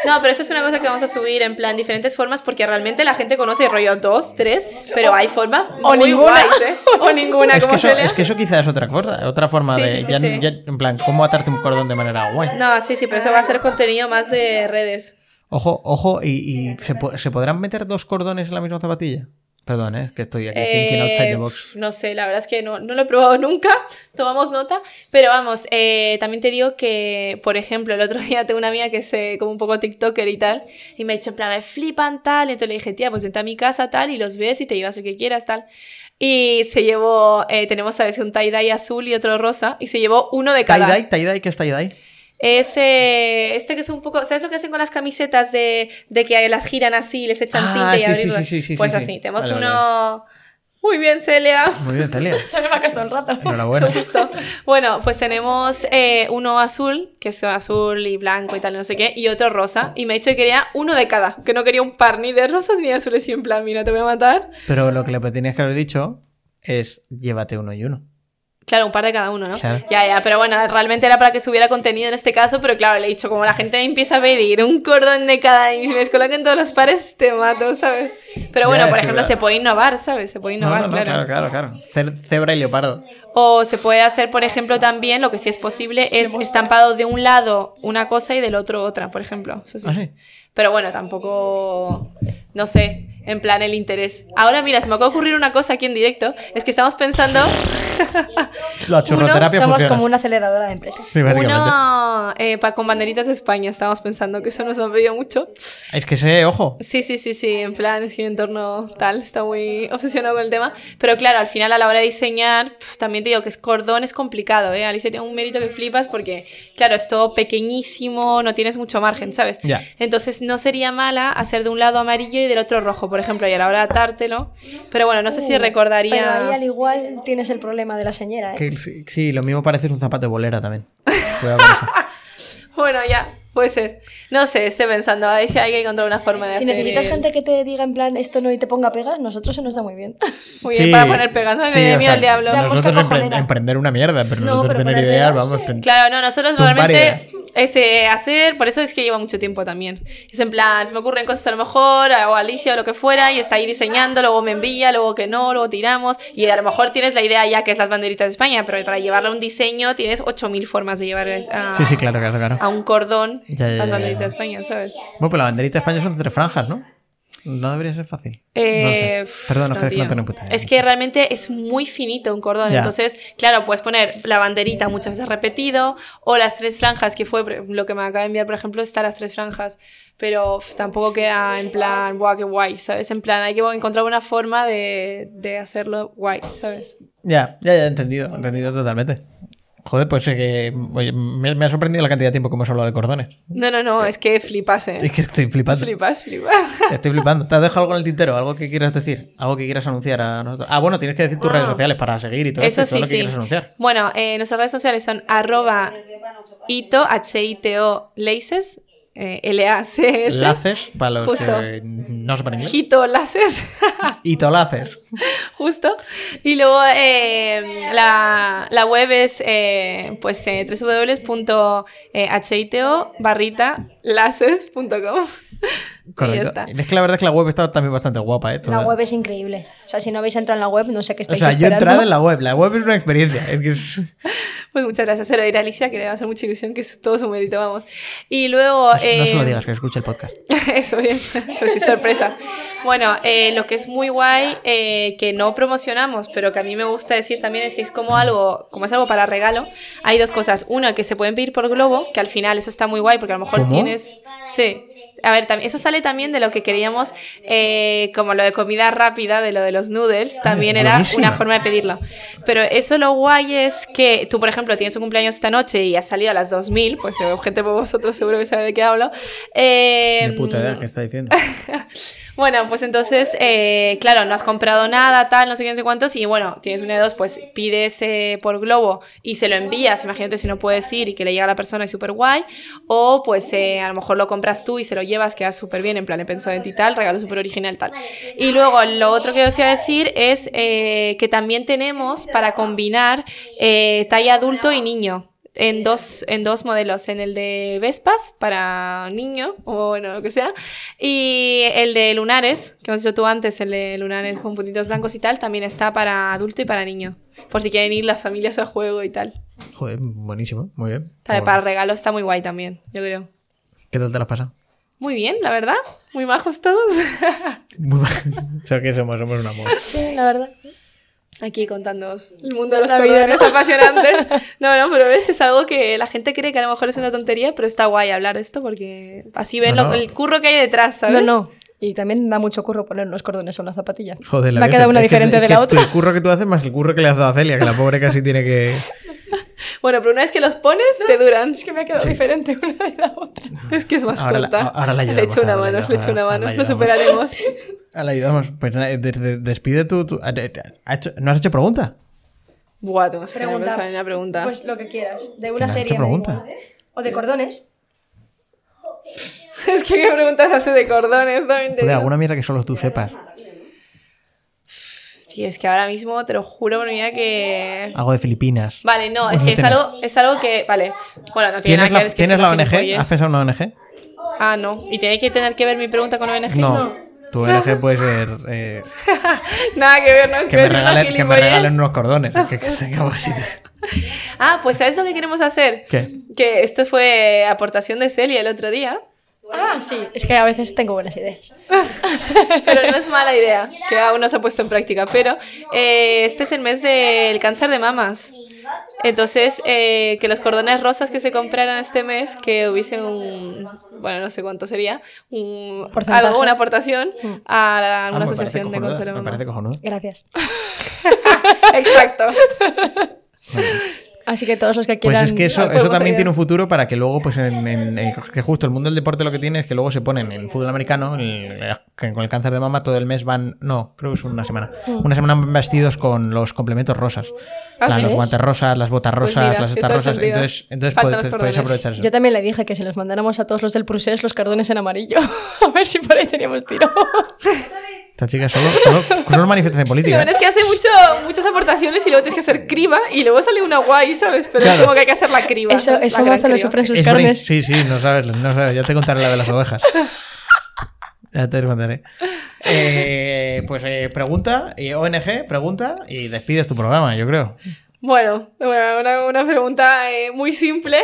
No, pero eso es una cosa que vamos a subir en plan diferentes formas porque realmente la gente conoce rollo dos, tres, pero hay formas O muy ninguna. guays, ¿eh? O ninguna, Es que, como eso, Celia. es que eso quizás es otra cosa, otra forma Sí, de. sí, sí, ya- sí. ya- en plan, cómo atarte un cordón de manera guay. No, sí, sí, pero eso va a ser contenido más de redes. Ojo, ojo, y, y ¿se, po- ¿se podrán meter dos cordones en la misma zapatilla? Perdón, eh, que estoy aquí thinking outside the Eh, box. No sé, la verdad es que no, no lo he probado nunca, tomamos nota, pero vamos, eh, también te digo que, por ejemplo, el otro día tengo una amiga que es eh, como un poco TikToker y tal, y me ha dicho, en plan, me flipan tal, y entonces le dije, tía, pues vente a mi casa tal, y los ves y te llevas el que quieras tal. Y se llevó, eh, tenemos, sabes, un tie-dye azul y otro rosa, y se llevó uno de cada. ¿Tie-dye? ¿Tie-dye? ¿Qué es tie-dye? Es eh, este que es un poco, ¿sabes lo que hacen con las camisetas de, de que las giran así y les echan Ah, tinta y sí, sí, abrirlas? sí, sí, sí, Pues sí, así, sí. tenemos Vale, uno... Muy bien, Celia. Muy bien, Celia. Se me ha costado el rato. Enhorabuena. Justo. Bueno, pues tenemos eh, uno azul, que es azul y blanco y tal, no sé qué, y otro rosa. Y me ha dicho que quería uno de cada, que no quería un par ni de rosas ni de azules. Y en plan, mira, te voy a matar. Pero lo que le tenías que haber dicho es llévate uno y uno. Claro, un par de cada uno, ¿no? Claro. Ya, ya, pero bueno, realmente era para que subiera contenido en este caso, pero claro, le he dicho, como la gente empieza a pedir un cordón de cada y me descolocan todos los pares, te mato, ¿sabes? Pero bueno, Ya, por ejemplo, se puede innovar, ¿sabes? Se puede No, innovar, no, no, claro. claro, claro, claro. Ce- Cebra y leopardo. O se puede hacer, por ejemplo, también, lo que sí es posible, es estampado de un lado una cosa y del otro otra, por ejemplo. Eso sí. ¿Ah, sí? Pero bueno, tampoco. No sé. En plan, el interés. Ahora, mira, se me acaba de ocurrir una cosa aquí en directo. Es que estamos pensando. La churroterapia Somos funciona. como una aceleradora de empresas. Sí. Uno eh, pa- con banderitas de España. Estábamos pensando que eso nos han pedido mucho. Es que sé, ojo. Sí, sí, sí, sí. En plan, es que mi entorno tal está muy obsesionado con el tema. Pero claro, al final, a la hora de diseñar, pf, también te digo que es cordón es complicado, ¿eh? Alicia tiene un mérito que flipas porque, claro, es todo pequeñísimo, no tienes mucho margen, ¿sabes? Ya. Entonces, no sería mala hacer de un lado amarillo y del otro rojo, por ejemplo, y a la hora de atártelo. Pero bueno, no sé si recordaría. Pero ahí al igual tienes el problema de la señora, ¿eh? Que sí, sí, lo mismo parece un zapato de bolera también. Cuidado con eso. Bueno, ya, puede ser. No sé, estoy pensando, a ver si hay que encontrar una forma de Si hacer. necesitas el- gente que te diga en plan esto no y te ponga pegas, nosotros se nos da muy bien. Muy bien, para poner pegas, ¿no? sí, Me da o miedo sea, el diablo. La Nosotros mosca empre- cojonera. emprender una mierda, pero No, nosotros pero tener poner ideas, ideas, vamos. sí. ten- Claro, no, nosotros Zumbar realmente ese hacer, por eso es que lleva mucho tiempo también. Es en plan, se me ocurren cosas a lo mejor, o Alicia o lo que fuera, y está ahí diseñando, luego me envía, luego que no, luego tiramos, y a lo mejor tienes la idea ya que es las banderitas de España, pero para llevarla a un diseño tienes 8000 formas de llevar a, Sí, sí, claro, claro, claro. a un cordón Ya, ya, las banderitas de España, ¿sabes? Bueno, pues la banderita de España son tres franjas, ¿no? No debería ser fácil. Eh, no sé. Perdón, no, no, que tengo puta. Es que realmente es muy finito un cordón. Entonces, claro, puedes poner la banderita muchas veces repetido o las tres franjas, que fue lo que me acaba de enviar, por ejemplo, está las tres franjas. Pero tampoco queda en plan, guau, qué guay, ¿sabes? En plan, hay que encontrar una forma de, de hacerlo guay, ¿sabes? Ya, ya, ya, entendido, entendido totalmente. Joder, pues es que oye, me, me ha sorprendido la cantidad de tiempo que hemos hablado de cordones. No, no, no, es que flipas, ¿eh? Es que estoy flipando. Flipas, flipas. Estoy flipando. ¿Te has dejado algo en el tintero? ¿Algo que quieras decir? ¿Algo que quieras anunciar a nosotros? Ah, bueno, tienes que decir tus redes sociales para seguir y todo Eso esto, todo sí, lo que sí. quieras anunciar. Bueno, eh, nuestras redes sociales son arroba ito, H-I-T-O, laces, eh, L-A-C-S. Laces, para los Justo. que no sepan inglés. Hito laces. Y. Justo. Y luego eh, la, la web es eh, pues eh, www.hito barrita laces.com. Y ya Correcto. está. Es que la verdad es que la web está también bastante guapa, ¿eh? La web es increíble. O sea, si no habéis entrado en la web, no sé qué O estáis sea, yo he esperando. entrado en la web. La web es una experiencia. Es que es- Pues muchas gracias. Se lo diré a Alicia, que le va a hacer mucha ilusión, que es todo su mérito, vamos. Y luego... No se lo eh, digas, que escuche el podcast. Eso bien, eso sí, sorpresa. Bueno, eh, lo que es muy guay, eh, que no promocionamos, pero que a mí me gusta decir también es que es como algo, como es algo para regalo, hay dos cosas. Una, que se pueden pedir por globo, que al final eso está muy guay, porque a lo mejor ¿Cómo? tienes... Sí. A ver, eso sale también de lo que queríamos, eh, como lo de comida rápida, de lo de los noodles, también era una forma de pedirlo. Pero eso lo guay es que tú, por ejemplo, tienes un cumpleaños esta noche y has salido a las 2000, pues eh, gente por vosotros seguro que sabe de qué hablo. Eh, puta idea, ¿qué está diciendo? bueno, pues entonces, eh, claro, no has comprado nada, tal, no sé qué, no sé cuántos, y bueno, tienes una de dos, pues pides eh, por globo y se lo envías, imagínate si no puedes ir y que le llega a la persona y súper guay, o pues eh, a lo mejor lo compras tú y se lo llevas, queda súper bien, en plan, he pensado en ti tal, regalo súper original tal. Y luego, lo otro que os iba a decir es eh, que también tenemos para combinar eh, talla adulto y niño en dos, en dos modelos, en el de Vespas para niño, o bueno, lo que sea, y el de lunares, que hemos dicho tú antes, el de lunares con puntitos blancos y tal, también está para adulto y para niño, por si quieren ir las familias a juego y tal. Joder, buenísimo, muy bien. Para regalo está muy guay también, yo creo. ¿Qué tal te lo has pasado? Muy bien, la verdad, muy majos todos. Muy bien. o sea, que somos, somos un amor. Sí, la verdad. Aquí contándoos el mundo de los La vida, cordones ¿no? apasionante. No, no, pero ves, es algo que la gente cree que a lo mejor es una tontería, pero está guay hablar de esto porque así ven No, lo- no. el curro que hay detrás, ¿sabes? No, no. Y también da mucho curro poner unos cordones a una zapatilla. Joder, la Me ha Virgen, quedado una que- diferente es de que la otra. El curro que tú haces más el curro que le has dado a Celia, que la pobre casi tiene que. Bueno, pero una vez que los pones, te duran. Es que me ha quedado diferente una de la otra. Es que es más Ahora la- corta. ahora la le ayudamos, echo una ahora mano, le echo una mano. ahora Lo superaremos. A la ayudamos. Pues nada, de- de- despide ha hecho- ¿No has hecho pregunta? Buah, tengo que pensar en una pregunta. Pues lo que quieras. De una serie. pregunta? ¿eh? O de cordones. es que qué preguntas hace de cordones, Joder, digo. alguna mierda que solo tú sepas. Tío, es que ahora mismo te lo juro por mi vida que. Algo de Filipinas. Vale, no, Pues es no que es algo, es algo que. Vale. Bueno, no tiene ¿Tienes nada que ver. es que ¿tienes es la ONG? gilipollez. ¿Has pensado en una ONG? Ah, no. ¿Y tiene que tener que ver mi pregunta con ONG? No. Tu ONG puede ser. eh, Nada que ver, no es que, que, me regalen, que me regalen unos cordones. Que, que. Ah, pues ¿sabes lo que queremos hacer? ¿Qué? Que esto fue aportación de Celia el otro día. Ah, sí, es que a veces tengo buenas ideas. pero no es mala idea, que aún no se ha puesto en práctica. Pero eh, este es el mes del cáncer de mamas. Entonces, eh, que los cordones rosas que se compraran este mes, que hubiese un, bueno, no sé cuánto sería, un, algo, una aportación a la- Ah, alguna me parece asociación de cáncer de Me mama. parece cojonudo. Gracias. Exacto. Así que todos los que Pues quieran. es que eso, eso también seguir. tiene un futuro para que luego, pues en, en- en- que justo el mundo del deporte lo que tiene es que luego se ponen en fútbol americano, en el- que con el cáncer de mama todo el mes van, no, creo que es una semana, una semana van vestidos con los complementos rosas. Ah, ¿sí los guantes rosas, las botas Pues rosas, mira, las estas rosas. sentido. Entonces, entonces podéis cordones. aprovechar eso. Yo también le dije que se los mandáramos a todos los del Prusés los cardones en amarillo. a ver si por ahí teníamos tiro. Esta chica solo, solo, solo manifestación Lo política. bueno es que hace mucho, muchas aportaciones y luego tienes que hacer criba y luego sale una guay, ¿sabes? Pero Claro. es como que hay que hacer la criba. Eso, eso La gran mazo lo criba. sufren sus Es carnes. Sí, sí, no sabes, no sabes. Ya te contaré la de las ovejas. Ya te contaré. Eh, pues eh, pregunta, y ONG, pregunta y despides tu programa, yo creo. Bueno, bueno, una, una pregunta eh, muy simple,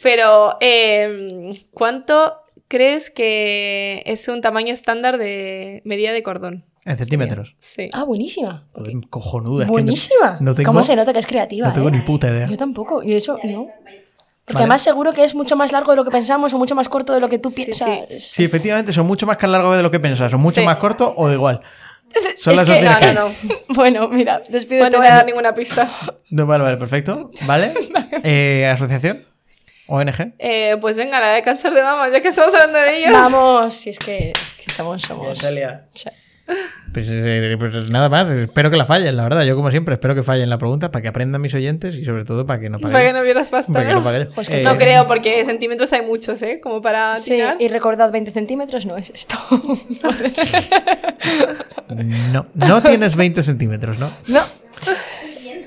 pero eh, ¿cuánto crees que es un tamaño estándar de medida de cordón? En centímetros. Sí. Ah, buenísima. Joder, cojonuda. es que no- Buenísima. No, tengo, ¿Cómo se nota que es creativa? no tengo eh? ni puta idea. Yo tampoco. Y eso, no. Porque Vale. además seguro que es mucho más largo de lo que pensamos o mucho más corto de lo que tú piensas. sí. Sí, efectivamente, son mucho más que largo de lo que piensas, son mucho Sí. más corto o igual. Son Es las que- No, que no, no. bueno, mira, despídete. Bueno, no voy a dar ninguna pista. No, vale, vale, perfecto. ¿Vale? Eh, ¿Asociación? ¿ONG? Eh, pues venga, la de cáncer de mama, ya que estamos hablando de ellos. Vamos, si es que, que somos, somos. Sí. Pues, eh, pues nada más, espero que la fallen, la verdad. Yo, como siempre, espero que fallen la pregunta para que aprendan mis oyentes y sobre todo para que no paguen. Para que no vieras pasta. Para que ¿no? no paguen. Pues que Eh, No creo, porque centímetros hay muchos, ¿eh? Como para Sí, atinar. y recordad, 20 centímetros no es esto. No, no tienes 20 centímetros, ¿no? no.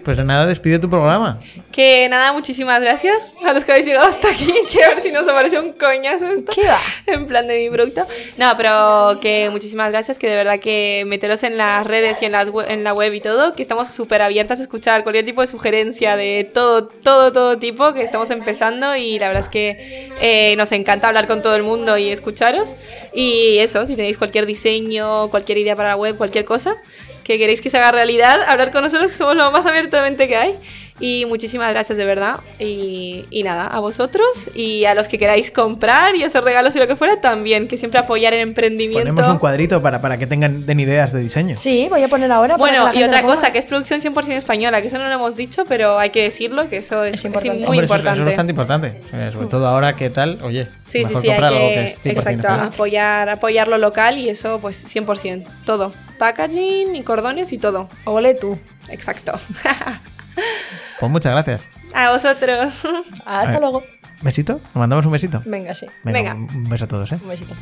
Pues nada, despide tu programa. Que nada, muchísimas gracias a los que habéis llegado hasta aquí. Que a ver si nos aparece un coñazo esto. ¿Qué va? En plan de mi producto. No, pero que muchísimas gracias. Que de verdad que meteros en las redes y en, las en la web y todo. Que estamos súper abiertas a escuchar cualquier tipo de sugerencia de todo, todo, todo tipo. Que estamos empezando y la verdad es que eh, nos encanta hablar con todo el mundo y escucharos. Y eso, si tenéis cualquier diseño, cualquier idea para la web, cualquier cosa que queréis que se haga realidad, hablar con nosotros, que somos lo más abiertamente que hay. Y muchísimas gracias de verdad. Y, y nada, a vosotros y a los que queráis comprar y hacer regalos y lo que fuera, también, que siempre apoyar el emprendimiento. Ponemos un cuadrito para, para que tengan den ideas de diseño. Sí, voy a poner ahora. para que Bueno, y otra cosa, que es producción 100% española, que eso no lo hemos dicho, pero hay que decirlo, que eso es, Es es importante. muy Hombre, eso- importante. Eso, es bastante importante. Eh, sobre todo ahora que tal, oye, Sí, sí, mejor sí, comprar algo que, que es 100% exacto, apoyar, apoyar lo local y eso, pues 100%, todo. Packaging y cordones y todo. Ole tú. Exacto. Pues muchas gracias. a vosotros. Hasta luego. ¿Besito? ¿Nos mandamos un besito? Venga, sí. Venga. Un beso a todos, ¿eh? Un besito.